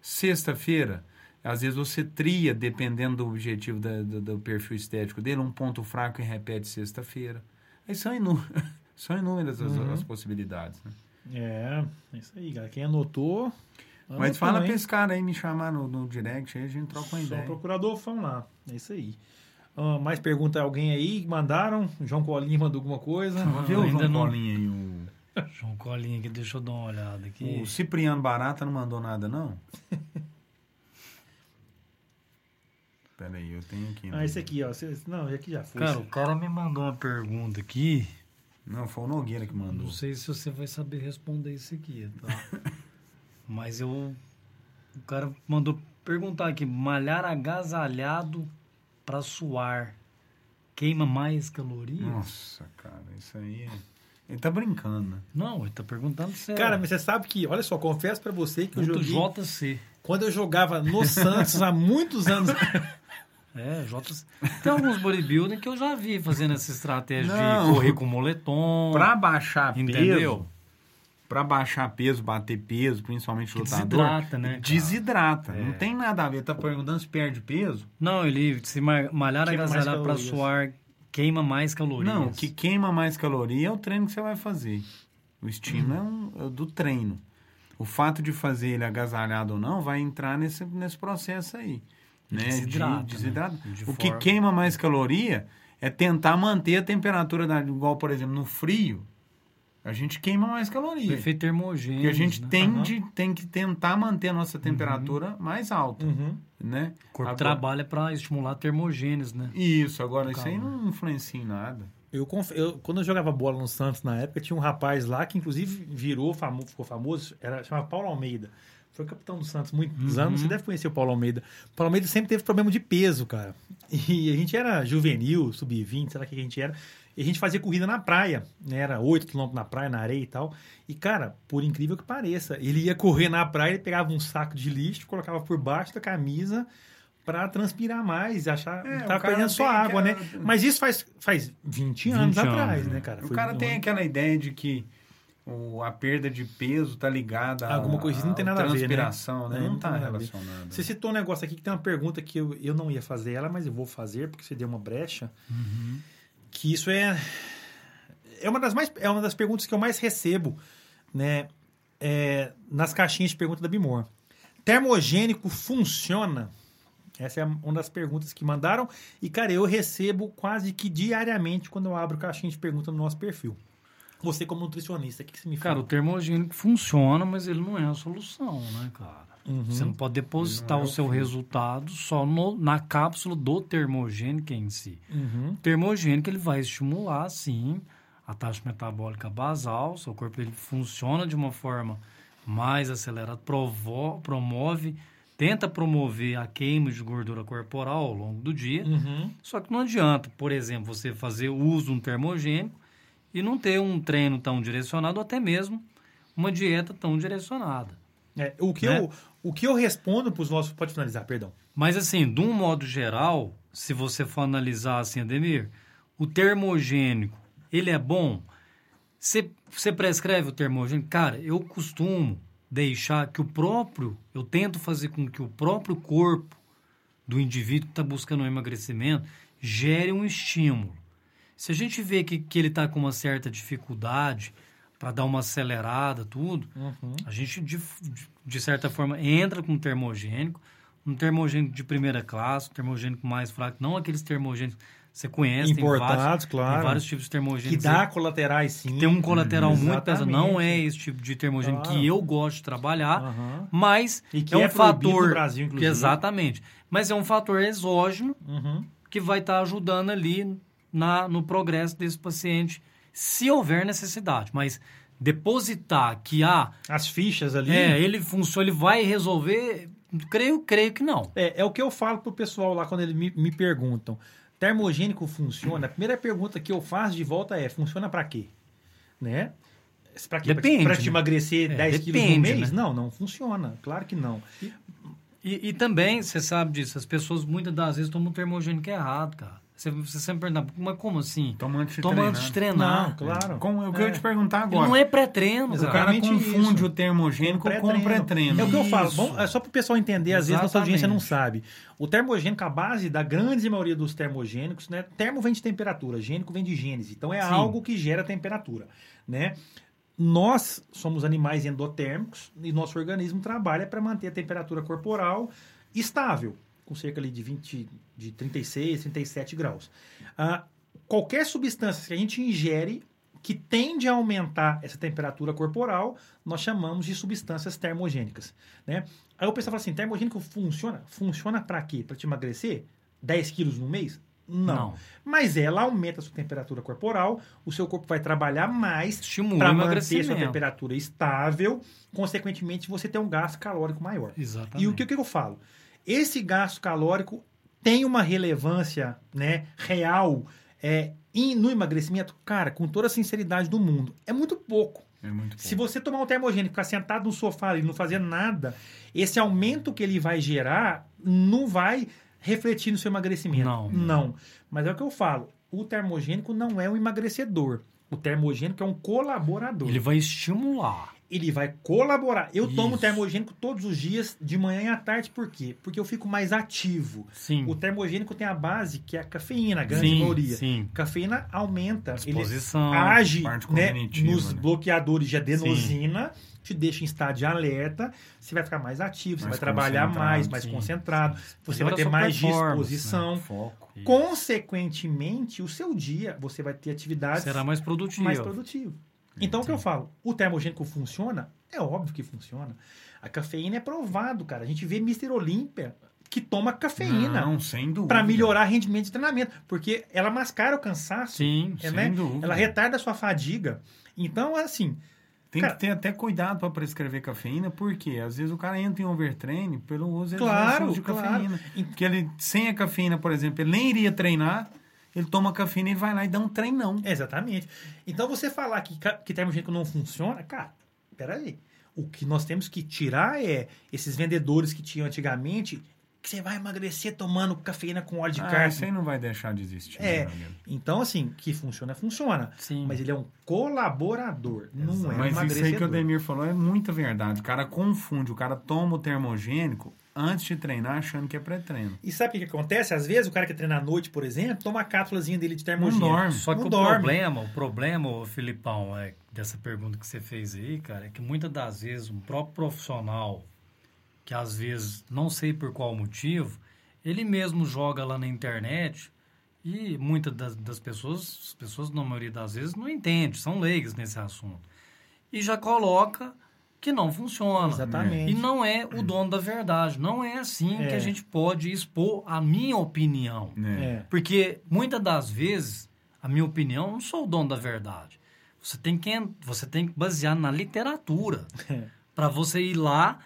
sexta-feira, às vezes você tria, dependendo do objetivo da- do, do perfil estético dele, um ponto fraco e repete sexta-feira. Aí são, inú são inúmeras as, Uhum. as possibilidades. Né? É, é isso aí, cara. Quem anotou. Mas fala hein? pra esse cara aí me chamar no, no direct, aí a gente troca uma Só ideia. procurador fã lá. É isso aí. Ah, mais pergunta alguém aí? Mandaram? João Colinha mandou alguma coisa? Vamos ver o ainda João não. Colinha aí. O, João Colinha aqui, deixa eu dar uma olhada aqui. o Cipriano Barata não mandou nada, não? Pera aí, eu tenho aqui. Ah, né? esse aqui, ó. Cê- Não, esse aqui já foi. Cara, o cara me mandou uma pergunta aqui. Não, foi o Nogueira que mandou. Não sei se você vai saber responder isso aqui, tá? Mas eu. O cara mandou perguntar aqui: malhar agasalhado pra suar queima mais calorias? Nossa, cara, isso aí. é- Ele tá brincando, né? Não, ele tá perguntando sério. Cara, mas você sabe que, olha só, confesso pra você que eu Muito joguei. JC. Quando eu jogava no Santos há muitos anos. É, JC. Tem alguns bodybuilding que eu já vi fazendo essa estratégia Não. de correr com moletom. Pra baixar Entendeu? peso. Pra baixar peso, bater peso, principalmente Que lutador. desidrata, né, cara? Desidrata. É. Não tem nada a ver. Tá perguntando se perde peso? Não, ele se ma- malhar pra calorias. suar queima mais calorias. Não, o que queima mais caloria é o treino que você vai fazer. O estímulo é, um, é do treino. O fato de fazer ele agasalhado ou não vai entrar nesse, nesse processo aí. Né? Desidrata, de, né? desidrata. De O que forma- queima mais caloria é tentar manter a temperatura, da, igual, por exemplo, no frio, a gente queima mais caloria. efeito termogêneo. Porque a gente né? tem, Aham. de, tem que tentar manter a nossa temperatura mais alta, Uhum. né? O corpo Agora- trabalha para estimular termogêneos, né? Isso, agora isso aí não influencia em nada. Eu, conf- eu- quando eu jogava bola no Santos na época, tinha um rapaz lá que inclusive virou famo, ficou famoso, era chamava Paulo Almeida. Foi capitão do Santos muitos Uhum. anos, você deve conhecer o Paulo Almeida. O Paulo Almeida sempre teve problema de peso, cara. E a gente era juvenil, sub-20, sei lá o que a gente era. E a gente fazia corrida na praia, né? Era 8 quilômetros na praia, na areia e tal. E, cara, por incrível que pareça, ele ia correr na praia, ele pegava um saco de lixo, colocava por baixo da camisa pra transpirar mais e achar É, que o tava cara perdendo só água, né? Mas isso faz, faz 20 anos 20 anos, atrás, né? né, cara? O Foi cara um tem ano- aquela ideia de que o, a perda de peso tá ligada a Alguma coisa, não tem nada a ver, né? transpiração, né? É, Não, não tá relacionado. Você citou um negócio aqui que tem uma pergunta que eu, eu não ia fazer ela, mas eu vou fazer, porque você deu uma brecha. Que isso é. É uma das, mais, é uma das perguntas que eu mais recebo, né? é, nas caixinhas de pergunta da Bimor. Termogênico funciona? Essa é uma das perguntas que mandaram. E, cara, eu recebo quase que diariamente quando eu abro caixinha de pergunta no nosso perfil. Você, como nutricionista, o que, que você me Cara, o termogênico funciona, mas ele não é a solução, né, cara? Uhum. Você não pode depositar Não é o seu resultado só no- na cápsula do termogênico em si. Uhum. O termogênico ele vai estimular, sim, a taxa metabólica basal, seu corpo ele funciona de uma forma mais acelerada, provo- promove, tenta promover a queima de gordura corporal ao longo do dia. Uhum. Só que não adianta, por exemplo, você fazer uso de um termogênico e não ter um treino tão direcionado, ou até mesmo uma dieta tão direcionada. É, o, que Né? eu, o que eu respondo para os nossos. Pode finalizar, perdão. Mas assim, de um modo geral, se você for analisar assim, Ademir, o termogênico, ele é bom? Você, você prescreve o termogênico? Cara, eu costumo deixar que o próprio, eu tento fazer com que o próprio corpo do indivíduo que está buscando um emagrecimento gere um estímulo. Se a gente vê que, que ele está com uma certa dificuldade para dar uma acelerada, tudo, a gente, de, de certa forma, entra com um termogênico, um termogênico de primeira classe, um termogênico mais fraco, não aqueles termogênicos que você conhece, tem vários, Importados, claro. tem vários tipos de que termogênicos. dá colaterais, sim. Tem um colateral muito pesado, não é esse tipo de termogênico Claro. que eu gosto de trabalhar, Aham. mas E que é um é fator... no Brasil, inclusive. Exatamente. Mas é um fator exógeno Uhum. que vai estar ajudando ali na, no progresso desse paciente, se houver necessidade. Mas depositar que ah, As fichas ali. é, ele funciona, ele vai resolver, creio, creio que não. É, é o que eu falo pro pessoal lá quando eles me, me perguntam. Termogênico funciona? A primeira pergunta que eu faço de volta é: funciona para quê? Né? Pra quê? Depende, Pra te né? emagrecer É, 10 quilos no depende, mês? né? Não, não funciona. Claro que não. E, e também, você sabe disso, as pessoas muitas das vezes tomam termogênico errado, cara. Você, você sempre pergunta, mas como assim? Toma antes de Toma treinar. antes de treinar. Não, claro. Como eu quero É. te perguntar Ele agora. não é pré-treino, O cara. confunde isso. o termogênico com o Pré-treino. É o que eu falo. Bom, é só para o pessoal entender, às vezes nossa audiência não sabe. O termogênico, a base da grande maioria dos termogênicos, né? Termo vem de temperatura, gênico vem de gênese. Então é Sim. algo que gera temperatura, né? Nós somos animais endotérmicos e nosso organismo trabalha para manter a temperatura corporal estável, com cerca ali de 20, de 36, 37 graus. Ah, qualquer substância que a gente ingere que tende a aumentar essa temperatura corporal, nós chamamos de substâncias termogênicas, né? Aí o pessoal fala assim, termogênico funciona? Funciona para quê? Para te emagrecer 10 quilos no mês? Não. Não. Mas ela aumenta a sua temperatura corporal, o seu corpo vai trabalhar mais para manter sua temperatura estável, consequentemente você tem um gasto calórico maior. Exatamente. E o que, o que eu falo? Esse gasto calórico tem uma relevância né, real é, em- no emagrecimento? Cara, com toda a sinceridade do mundo, é muito pouco. É muito Se pouco. você tomar um termogênico, ficar sentado no sofá e não fazer nada, esse aumento que ele vai gerar não vai refletir no seu emagrecimento. Não. Não. Mas é o que eu falo. O termogênico não é um emagrecedor. O termogênico é um colaborador. Ele vai estimular. Ele vai colaborar. Eu tomo Isso. termogênico todos os dias, de manhã e à tarde, por quê? Porque eu fico mais ativo. Sim. O termogênico tem a base que é a cafeína, a grande sim, maioria. sim. Cafeína aumenta. Ele Disposição. age parte né, nos né? bloqueadores de adenosina, te deixa em estado de alerta, você vai ficar mais ativo, você Mais vai trabalhar mais, mais sim, concentrado, sim. você vai ter mais né? disposição. Foco. Consequentemente, o seu dia, você vai ter atividades Será mais produtivo. mais produtivo. Então, o que eu falo? O termogênico funciona? É óbvio que funciona. A cafeína é provado, cara. A gente vê Mr. Olímpia que toma cafeína Não, sem dúvida. para melhorar rendimento de treinamento, porque ela mascara o cansaço, Sim. é, sem né? dúvida. ela retarda a sua fadiga. Então, assim, Tem Cara- que ter até cuidado para prescrever cafeína, porque às vezes o cara entra em overtraining pelo uso Claro, excessivo de claro. cafeína. Porque ele, sem a cafeína, por exemplo, ele nem iria treinar, ele toma cafeína e vai lá e dá um treinão. Exatamente. Então você falar que, que termogênico não funciona, cara, peraí. O que nós temos que tirar é esses vendedores que tinham antigamente, que você vai emagrecer tomando cafeína com óleo de Ah, carne. isso aí não vai deixar de existir. É. né? Então, assim, que funciona, funciona. Sim. Mas ele é um colaborador, não é um Mas isso aí que o. Demir falou é muita verdade. O cara confunde, o cara toma o termogênico antes de treinar achando que é pré-treino. E sabe o que, acontece? Às vezes o cara que treina à noite, por exemplo, toma a cápsulazinha dele de Não termogênico. dorme. Só que Não o dorme. problema, o problema, ô, Filipão, é, dessa pergunta que você fez aí, cara, é que muitas das vezes um próprio profissional, que às vezes, não sei por qual motivo, ele mesmo joga lá na internet e muitas das, das pessoas, as pessoas na maioria das vezes não entendem, são leigas nesse assunto. E já coloca que não funciona. Exatamente. E não é o dono da verdade. Não é assim É. que a gente pode expor a minha opinião. Né? É. Porque muitas das vezes, a minha opinião, eu não sou o dono da verdade. Você tem que, você tem que basear na literatura É. para você ir lá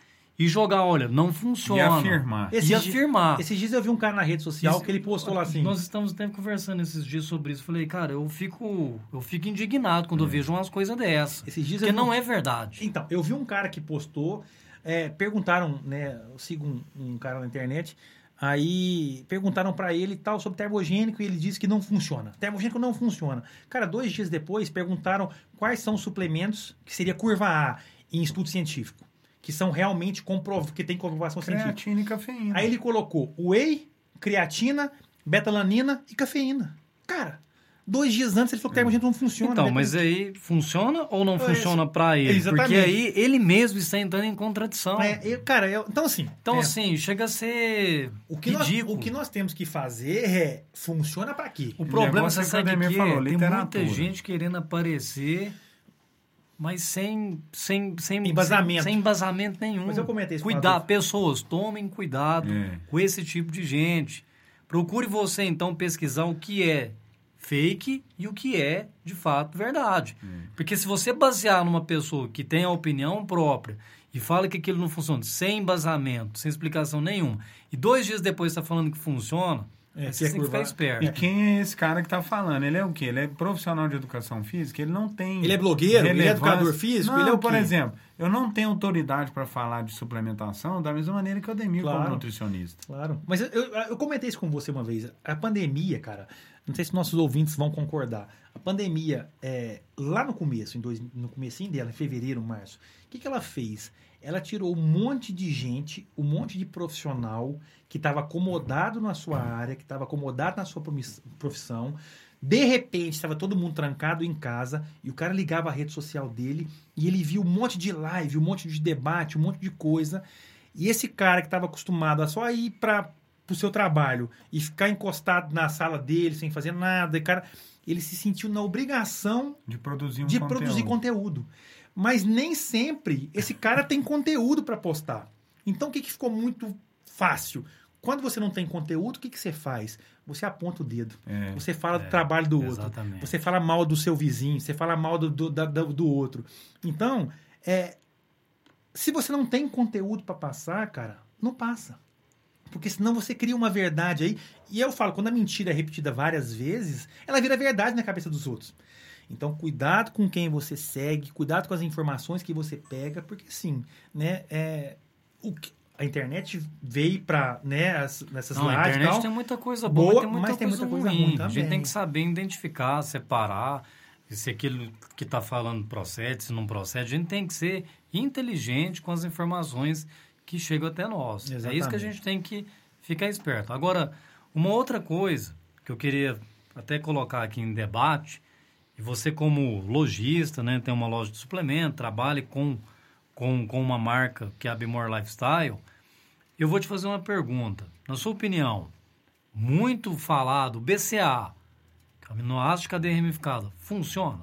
e jogar, olha, não E funciona. afirmar. Esses E afirmar. Esses dias eu vi um cara na rede social Esse- que ele postou lá assim. Nós estamos até conversando esses dias sobre isso. Falei, cara, eu fico, eu fico indignado quando eu vejo umas coisas dessas. Esses dias Porque eu vi não é verdade. Então, eu vi um cara que postou, é, perguntaram, né, eu sigo um, um cara na internet, aí perguntaram pra ele tal sobre termogênico e ele disse que não funciona. Termogênico não funciona. Cara, dois dias depois perguntaram quais são os suplementos que seria curva A em estudo científico, que são realmente comprov que tem comprovação científica. Creatina e cafeína. Aí ele colocou whey, creatina, betalanina e cafeína. Cara, dois dias antes ele falou que termogênico não funciona. Então, Depois- mas aí funciona ou não É, funciona para ele? exatamente. Porque aí ele mesmo está entrando em contradição. É, eu- cara, eu- então assim. Então, é, assim, chega a ser O que, nós, o que nós temos que fazer é funciona pra quê? O problema, você é que o que falou? Tem muita gente querendo aparecer, mas sem, sem, sem Embasamento. Sem, sem embasamento nenhum. Mas eu comentei isso Adolfo. pessoas, tomem cuidado É. com esse tipo de gente. Procure você, então, pesquisar o que é fake e o que é, de fato, verdade. Porque se você basear numa pessoa que tem a opinião própria e fala que aquilo não funciona, sem embasamento, sem explicação nenhuma, e dois dias depois está falando que funciona, É, é que curvar. esperto. E quem é esse cara que tá falando? Ele é o quê? Ele é profissional de educação física? Ele não tem. Ele é blogueiro? Ele é educador físico? Não, Ele é o por quê? exemplo, eu não tenho autoridade para falar de suplementação da mesma maneira que o Ademir Claro. como nutricionista. Claro. Mas eu, eu, eu comentei isso com você uma vez. A pandemia, cara, não sei se nossos ouvintes vão concordar. A pandemia, é, lá no começo, em dois, no comecinho dela, em fevereiro, março, o que, que ela fez? Ela tirou um monte de gente, um monte de profissional que estava acomodado na sua área, que estava acomodado na sua profissão. De repente, estava todo mundo trancado em casa e o cara ligava a rede social dele e ele viu um monte de live, um monte de debate, um monte de coisa. E esse cara que estava acostumado a só ir para o seu trabalho e ficar encostado na sala dele sem fazer nada, e cara, ele se sentiu na obrigação De produzir um de conteúdo. produzir conteúdo. Mas nem sempre esse cara tem conteúdo para postar. Então o que, que ficou muito fácil? Quando você não tem conteúdo, o que, que você faz? Você aponta o dedo. É. Você fala do É, trabalho do outro. exatamente. Você fala mal do seu vizinho, você fala mal do, do, da- do- do outro. Então, é, se você não tem conteúdo para passar, cara, não passa. Porque senão você cria uma verdade aí. E eu falo, quando a mentira é repetida várias vezes, ela vira verdade na cabeça dos outros. Então, cuidado com quem você segue, cuidado com as informações que você pega, porque sim, né, é, o que- a internet veio para né, as- nessas Não, a lives e internet tem muita coisa boa, Boa, tem muita, mas tem coisa, muita coisa ruim. ruim A gente também. tem que saber identificar, separar se aquilo que está falando procede, se não procede. A gente tem que ser inteligente com as informações que chegam até nós. É isso que a Exatamente. gente tem que ficar esperto. Agora, uma outra coisa que eu queria até colocar aqui em debate, e você como lojista, né, tem uma loja de suplemento, trabalha com, com, com uma marca que é a Bimore Lifestyle, eu vou te fazer uma pergunta. Na sua opinião, muito falado, BCA, é aminoácido de cadeia ramificada, funciona?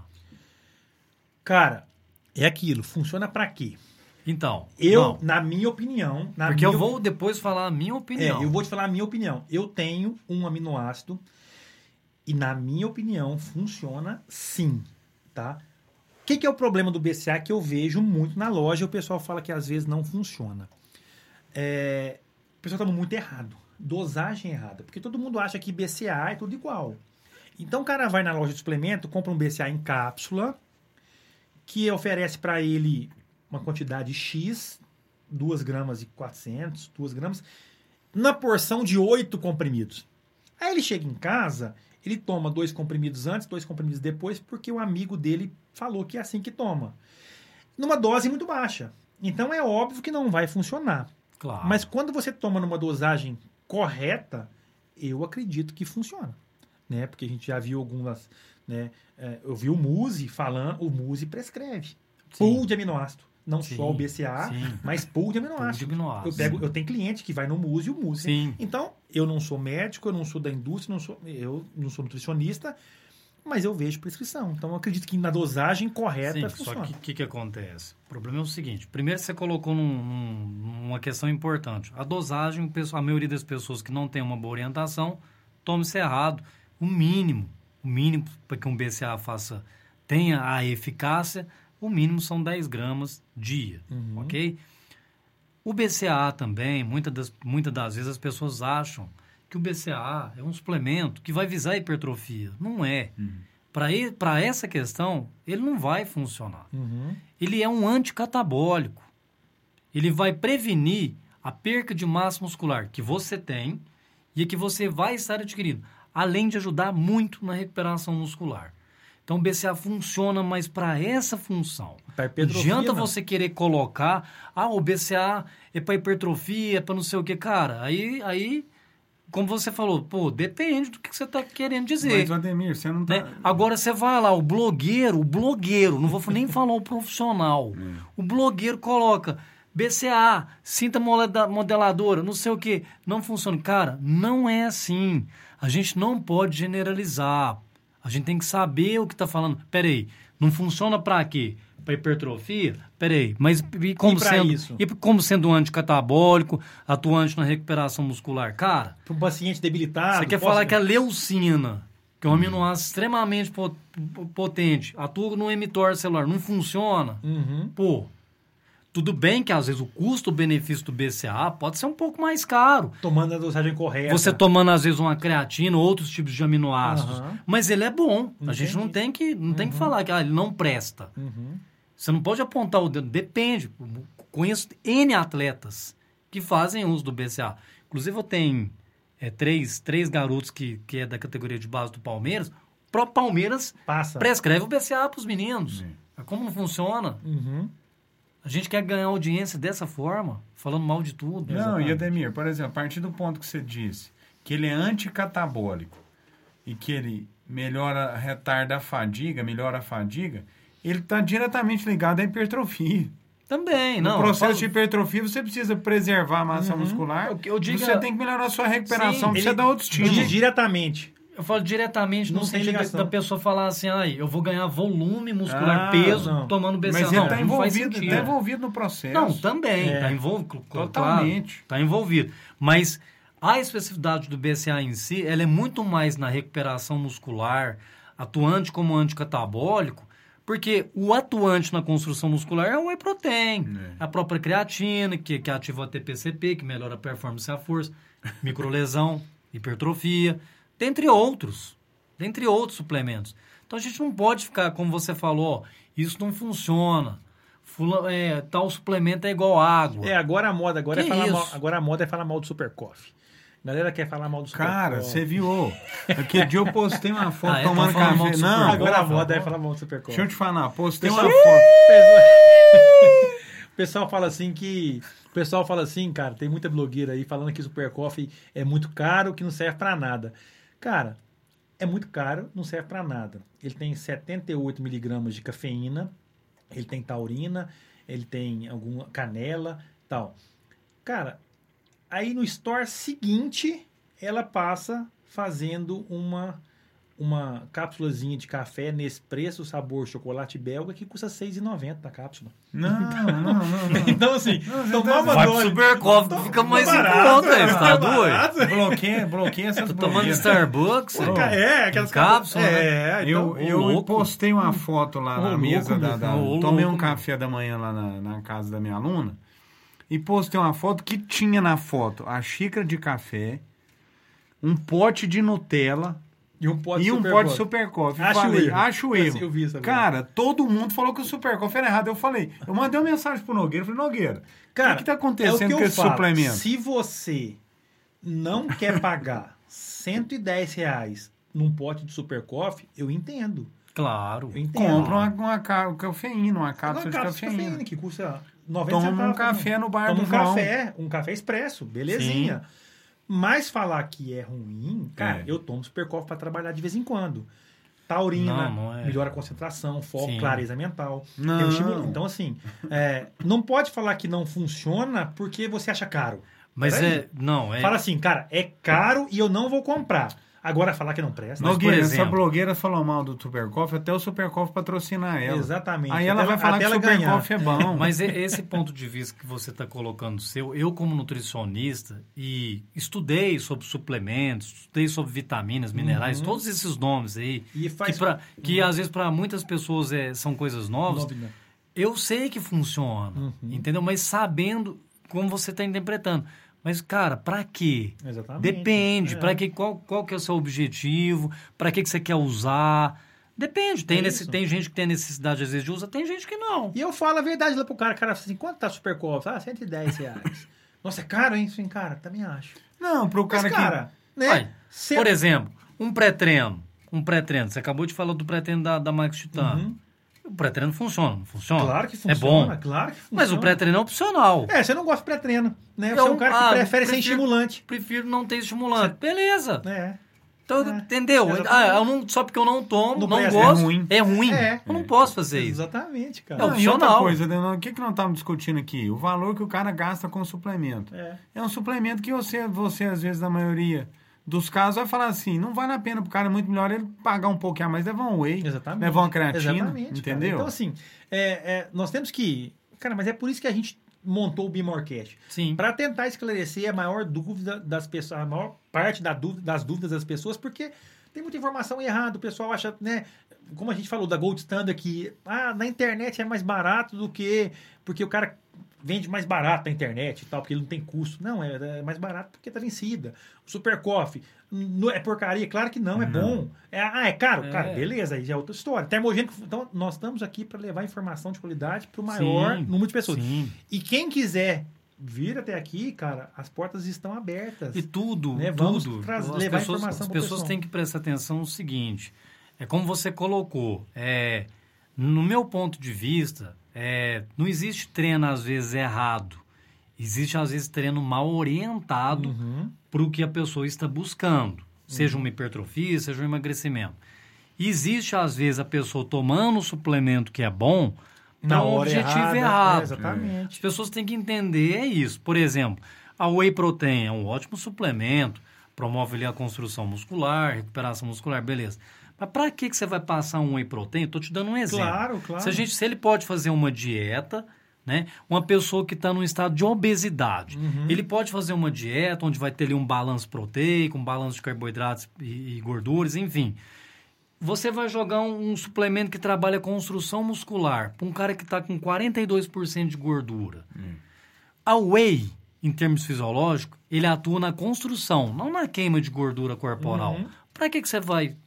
Cara, é aquilo. Funciona para quê? Então, Eu, não, na minha opinião, na porque minha eu vou depois falar a minha opinião. É, eu vou te falar a minha opinião. Eu tenho um aminoácido e, na minha opinião, funciona sim, tá? O que, que é o problema do BCA que eu vejo muito na loja o pessoal fala que às vezes não funciona? É, o pessoal está muito errado. Dosagem errada. Porque todo mundo acha que BCA é tudo igual. Então o cara vai na loja de suplemento, compra um BCA em cápsula, que oferece para ele uma quantidade X, 2 gramas e 400, 2 gramas, na porção de 8 comprimidos. Aí ele chega em casa, ele toma dois comprimidos antes, dois comprimidos depois, porque o amigo dele falou que é assim que toma. Numa dose muito baixa. Então é óbvio que não vai funcionar. Claro. Mas quando você toma numa dosagem correta, eu acredito que funciona. Né? Porque a gente já viu algumas. Né? é, eu vi o Muse falando, o Muse prescreve. Pool de aminoácido. Não Sim, só o BCA, sim. mas pool de Pool de aminoácido. aminoácido. Eu, pego, eu tenho cliente que vai no Muse e o Muse. Sim. Então, eu não sou médico, eu não sou da indústria, não sou, eu não sou nutricionista, mas eu vejo prescrição. Então, eu acredito que na dosagem correta Sim, só funciona. que o que, que acontece? O problema é o seguinte: primeiro você colocou num- num- numa questão importante. A dosagem, a maioria das pessoas que não tem uma boa orientação, toma isso errado. O mínimo, o mínimo para que um BCA faça, tenha a eficácia, o mínimo são 10 gramas dia, Uhum. ok? O BCA também, muitas das, muitas das vezes as pessoas acham que o BCA é um suplemento que vai visar a hipertrofia. Não é. Para essa questão, ele não vai funcionar. Uhum. Ele é um anticatabólico. Ele vai prevenir a perca de massa muscular que você tem e que você vai estar adquirindo, além de ajudar muito na recuperação muscular. Então, o BCA funciona, mas para essa função. Não hipertrofia, adianta não. você querer colocar, ah, o BCA é para hipertrofia, é para não sei o que, cara. Aí, aí, como você falou, pô, depende do que você está querendo dizer. Mas, Ademir, você não tá... Né? Agora você vai lá, o blogueiro, o blogueiro, não vou nem falar o profissional. O blogueiro coloca BCA, cinta modeladora, não sei o que, não funciona. Cara, não é assim. A gente não pode generalizar. A gente tem que saber o que está falando. Peraí, não funciona para quê? Para hipertrofia? Peraí, mas e como, E sendo, isso? e como sendo um anticatabólico, atuante na recuperação muscular? Cara, Para um paciente debilitado. você quer falar que a leucina que é um aminoácido extremamente po- po- potente, atua no emitor celular, não funciona. Uhum. Pô, tudo bem que às vezes o custo-benefício do BCA pode ser um pouco mais caro. Tomando a dosagem correta. Você tomando, às vezes, uma creatina, outros tipos de aminoácidos. Aham. Mas ele é bom. A gente não Entendi. tem que, não tem que falar que ah, ele não presta. Uhum. Você não pode apontar o dedo. Depende. Conheço N atletas que fazem uso do BCA. Inclusive, eu tenho é, três, três garotos que, que é da categoria de base do Palmeiras. O próprio Palmeiras Passa. prescreve o BCA para os meninos. Como não funciona? Uhum. A gente quer ganhar audiência dessa forma, falando mal de tudo. Não, Exatamente. e Ademir, por exemplo, a partir do ponto que você disse que ele é anticatabólico e que ele melhora, retarda a fadiga, melhora a fadiga, ele está diretamente ligado à hipertrofia. Também, No não. processo eu de hipertrofia, você precisa preservar a massa muscular. Eu- eu digo- você tem que melhorar a sua recuperação, Sim, ele- dar outro estímulo. Di- Diretamente. Eu falo diretamente no Não tem sentido ligação. da pessoa falar assim, ai, eu vou ganhar volume muscular, Ah, peso, não. tomando BCA. Mas não, ele está envolvido, tá envolvido no processo. Não, também, É. tá envolvido. Totalmente. Está envolvido. Mas a especificidade do BCA em si, ela é muito mais na recuperação muscular, atuante como anticatabólico, porque o atuante na construção muscular é o whey protein, É. a própria creatina, que, que ativa o ATPCP, que melhora a performance e a força, microlesão, hipertrofia, dentre outros, dentre outros suplementos. Então a gente não pode ficar, como você falou, ó, isso não funciona. Fula, é, tal suplemento é igual água. É, agora a moda, agora é falar isso? mal, agora a moda é falar mal do Super Coffee. A galera quer falar mal do Super Cara, você viu? Aquele dia eu postei uma foto Ah, é? Tá tomando mal café. Não? Agora a moda é falar mal do Super Coffee. deixa eu te falar, postei Pessoal- uma foto. O pessoal fala assim que. O pessoal fala assim, cara, tem muita blogueira aí falando que Super Coffee é muito caro, que não serve pra nada. Cara, é muito caro, não serve pra nada. Ele tem 78 miligramas de cafeína, ele tem taurina, ele tem alguma canela, tal. Cara, aí no store seguinte, ela passa fazendo uma uma cápsulazinha de café Nespresso sabor chocolate belga que custa R$ 6,90 a cápsula. Não, não, não, não. Então, assim, tomar uma Vai pro dose- Super Coffee, Tô- fica mais em conta, é, você tá doido? Bloqueia, bloqueia essas Tô tomando. Starbucks. Pô, É, aquelas Em cápsula, né? É, então, Eu, eu postei uma foto lá na louco, mesa da, da- tomei um café da manhã lá na, na casa da minha aluna e postei uma foto que tinha na foto a xícara de café, um pote de Nutella e um pote e um super pote super coffee. Acho falei, erro. acho Eu- erro. eu vi agora. Cara, todo mundo falou que o super coffee era errado. Eu falei, eu mandei uma mensagem pro Nogueira, falei, Nogueira, Cara, o que, que tá é acontecendo que eu com esse falo. suplemento? Se você não quer pagar 110 reais num pote de super coffee, eu entendo. Claro. Eu entendo. Compra uma, uma ca- cafeína, uma cápsula Uma de cafeína. cafeína que custa 90 Toma um café no bar Toma do um café, um café expresso, belezinha. Mas falar que é ruim, cara, É. eu tomo super coffee para trabalhar de vez em quando. Taurina, Não, não é. melhora a concentração, foco, Sim. clareza mental. Não. um. Então, assim, é, não pode falar que não funciona porque você acha caro. Mas Peraí. é. Não, é. Fala assim, cara, é caro e eu não vou comprar. Agora, falar que não presta. Mas, Nogueira, essa blogueira falou mal do Super Coffee, até o Super Coffee patrocinar ela. Exatamente. Aí ela Até vai falar que o ela Super ganhar. Coffee é bom. Mas esse ponto de vista que você está colocando seu, eu como nutricionista e estudei sobre suplementos, estudei sobre vitaminas, minerais, todos esses nomes aí, Uhum. E faz- que, pra- que às vezes para muitas pessoas é, são coisas novas, eu sei que funciona, Uhum. entendeu? Mas sabendo como você está interpretando. Mas, cara, para quê? Exatamente. Depende. É. Para que qual, qual que é o seu objetivo? Para que, que você quer usar? Depende. Tem, É nesse, tem gente que tem necessidade às vezes de usar, tem gente que não. E eu falo a verdade lá pro cara. O cara assim, quanto tá super coffee? Ah, 110 reais. Nossa, é caro, hein? Sim, cara, também acho. Não, pro Mas, cara, cara, né? Cê- Por exemplo, um pré-treino. Um pré-treino. Você acabou de falar do pré-treino da, da Max Titã. Uhum. O pré-treino funciona, não funciona? Claro que funciona. É bom. Claro que funciona. Mas o pré-treino é opcional. É, você não gosta de pré-treino, né? Você Eu- é um cara que ah, prefere sem prefiro- estimulante. Prefiro não ter estimulante. Beleza. É. Então, É, entendeu? Ah, eu não, só porque eu não tomo, Não não, presta, é gosto. ruim. É ruim. É. Eu não posso fazer isso. Exatamente, cara. É Não, e outra opcional. coisa, Daniel, o que, que nós estamos discutindo aqui? O valor que o cara gasta com o suplemento. É. É um suplemento que você, você, às vezes, na maioria dos casos, vai falar assim, não vale a pena pro cara, é muito melhor ele pagar um pouquinho a mais, levar um whey, Exatamente. levar uma creatina, Exatamente, cara. entendeu? Então, assim, é, é, nós temos que... Cara, mas é por isso que a gente montou o Bimorcast. Sim. Para tentar esclarecer a maior dúvida das pessoas, a maior parte da dúvida, das dúvidas das pessoas, porque tem muita informação errada. O pessoal acha, né? Como a gente falou da Gold Standard aqui, ah, na internet é mais barato do que. Porque o cara vende mais barato na internet e tal, porque ele não tem custo. Não, é, é mais barato porque tá vencida. O Super Coffee não é porcaria? Claro que não, é bom. É, ah, é caro? É. Cara, beleza, aí já é outra história. Termogênico, então nós estamos aqui para levar informação de qualidade para o maior Sim, número de pessoas. Sim. E quem quiser vir até aqui, cara, as portas estão abertas. E tudo, Né, vamos tudo. traz- as levar pessoas, informação as pessoas têm que prestar atenção no seguinte: é como você colocou. É, no meu ponto de vista, é, não existe treino às vezes errado. Existe às vezes treino mal orientado Uhum. para o que a pessoa está buscando, seja uma hipertrofia, seja um emagrecimento. Existe às vezes a pessoa tomando um suplemento que é bom para um objetivo errada, errado. é, exatamente. As pessoas têm que entender é isso. Por exemplo, a whey protein é um ótimo suplemento, promove ali a construção muscular, recuperação muscular, beleza. Mas para que, que você vai passar um whey protein? Estou te dando um exemplo. Claro, claro. Se, a gente, se ele pode fazer uma dieta, né? Uma pessoa que está num estado de obesidade, Uhum. ele pode fazer uma dieta onde vai ter ali um balanço proteico, um balanço de carboidratos e, e gorduras, enfim. Você vai jogar um, um suplemento que trabalha a construção muscular para um cara que está com 42% de gordura. A whey, em termos fisiológicos, ele atua na construção, não na queima de gordura corporal. Uhum. Para que, que você vai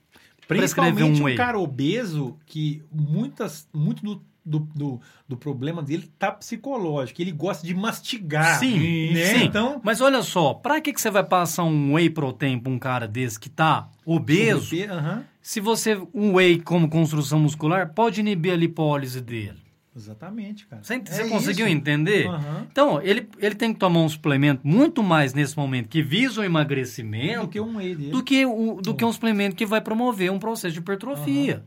Principalmente um um cara obeso que muitas, muito do, do, do, do problema dele tá psicológico. Ele gosta de mastigar. Sim, né? sim. Então, Mas olha só, para que, que você vai passar um whey protein para um cara desse que tá obeso? aham. Se você um whey como construção muscular pode inibir a lipólise dele. Exatamente, cara. Você, É você conseguiu isso. entender? Aham. Então, ele, ele tem que tomar um suplemento muito mais nesse momento que visa o emagrecimento Do que um whey dele. do que, o, do que um suplemento que vai promover um processo de hipertrofia.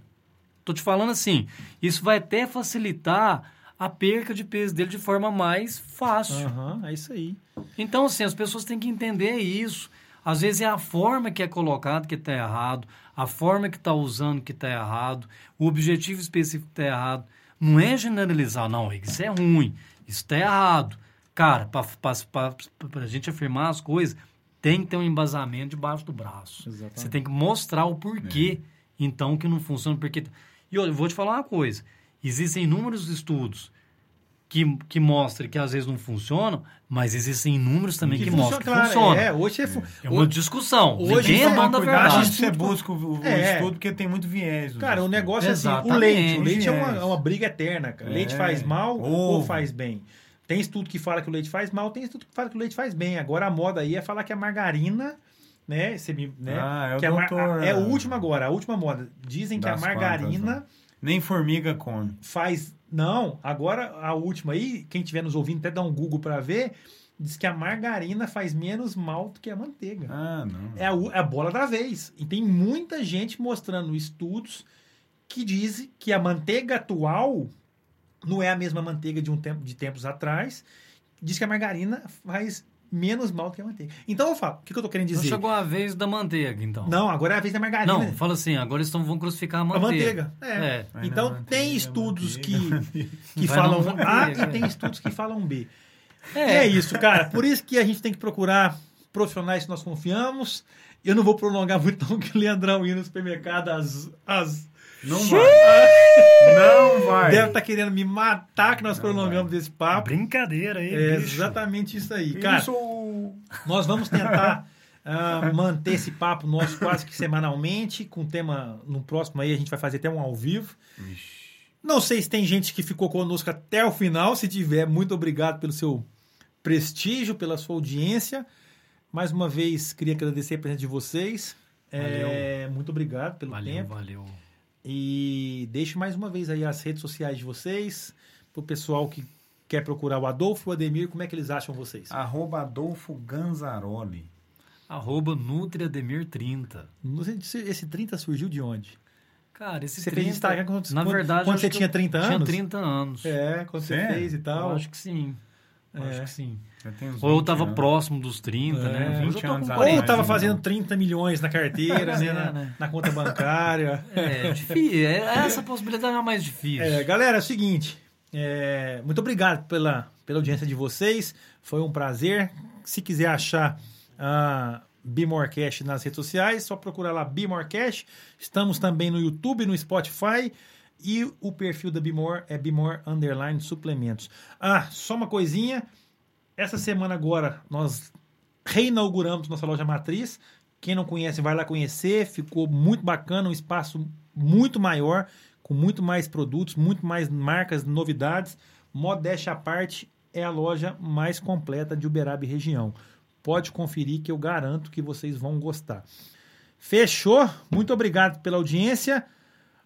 Tô te falando assim, isso vai até facilitar a perca de peso dele de forma mais fácil. Aham, é isso aí. Então, assim, as pessoas têm que entender isso. Às vezes é a forma que é colocado que está errado, a forma que está usando que está errado, o objetivo específico que está errado. Não é generalizar, não, isso é ruim, isso está errado. Cara, para a gente afirmar as coisas, tem que ter um embasamento debaixo do braço. Exatamente. Você tem que mostrar o porquê, então, que não funciona. Porque... E eu vou te falar uma coisa. Existem inúmeros estudos que, que mostram que às vezes não funcionam, mas existem inúmeros também que, mostram que claro, funcionam. É, hoje é, fu- É uma discussão. Hoje Ninguém é dono da verdade. onde você Estudo- busca o, o É. estudo, porque tem muito viés. Cara, o negócio é assim, o Exatamente. leite. O leite é uma, é uma briga eterna, cara. É. Leite faz mal ou faz bem? Tem estudo que fala que o leite faz mal, tem estudo que fala que o leite faz bem. Agora a moda aí é falar que a margarina, né? Você me, né Ah, é o que a doutor, a- é o ah, último agora, a última moda. Dizem que a margarina quantas, Nem formiga come. faz. Não, agora a última aí, quem estiver nos ouvindo, até dá um Google pra ver, diz que a margarina faz menos mal do que a manteiga. Ah, não. É a, é a bola da vez. E tem muita gente mostrando estudos que dizem que a manteiga atual não é a mesma manteiga de um tempo de tempos atrás. Diz que a margarina faz menos mal que a manteiga. Então eu falo, o que, que eu tô querendo Não dizer? chegou a vez da manteiga, então. Não, agora é a vez da margarina. Não, fala assim, agora eles vão crucificar a a manteiga. manteiga. É. É. Então na tem manteiga, estudos manteiga, que, que Vai falam A manteiga, e tem é. estudos que falam B. É. É isso, cara. Por isso que a gente tem que procurar profissionais que nós confiamos. Eu não vou prolongar muito não que o Leandrão ir no supermercado às, às Não vai. Não vai. Deve estar querendo me matar que nós prolongamos esse papo. Brincadeira aí, É bicho. exatamente isso aí. Cara, Isso. nós vamos tentar ah, manter esse papo nosso quase que semanalmente, com tema no próximo aí, a gente vai fazer até um ao vivo. Não sei se tem gente que ficou conosco até o final. Se tiver, muito obrigado pelo seu prestígio, pela sua audiência. Mais uma vez, queria agradecer a presença de vocês. É, muito obrigado pelo Valeu, tempo. valeu. E deixe mais uma vez aí as redes sociais de vocês, pro pessoal que quer procurar o Adolfo e o Ademir, como é que eles acham vocês? Arroba Adolfo Ganzaroli. Arroba NutriAdemir30. Não sei se Esse 30 surgiu de onde? Cara, esse Você 30... fez Instagram quando, Na quando- verdade, quando você tinha eu 30 anos? Tinha 30 anos. É, quando você Sério? fez e Eu tal. acho que sim. Eu É. Acho que sim. Ou eu 20 tava anos. próximo dos 30, É, né? 20 Hoje eu tô com anos 40. Ou atrás, tava então. fazendo 30 milhões na carteira, né, É, na, né? na conta bancária. É, difícil. É, essa possibilidade é a mais difícil. É, galera, é o seguinte. é, muito obrigado pela, pela audiência de vocês. Foi um prazer. Se quiser achar ah, Bimorecast nas redes sociais, só procurar lá Bimorecast. Estamos também no YouTube, no Spotify. E o perfil da Bimor é Bimor Underline Suplementos. Ah, só uma coisinha. Essa semana agora nós reinauguramos nossa loja matriz. Quem não conhece, vai lá conhecer. Ficou muito bacana, um espaço muito maior, com muito mais produtos, muito mais marcas, novidades. Modéstia à parte, é a loja mais completa de Uberaba e região. Pode conferir que eu garanto que vocês vão gostar. Fechou? Muito obrigado pela audiência.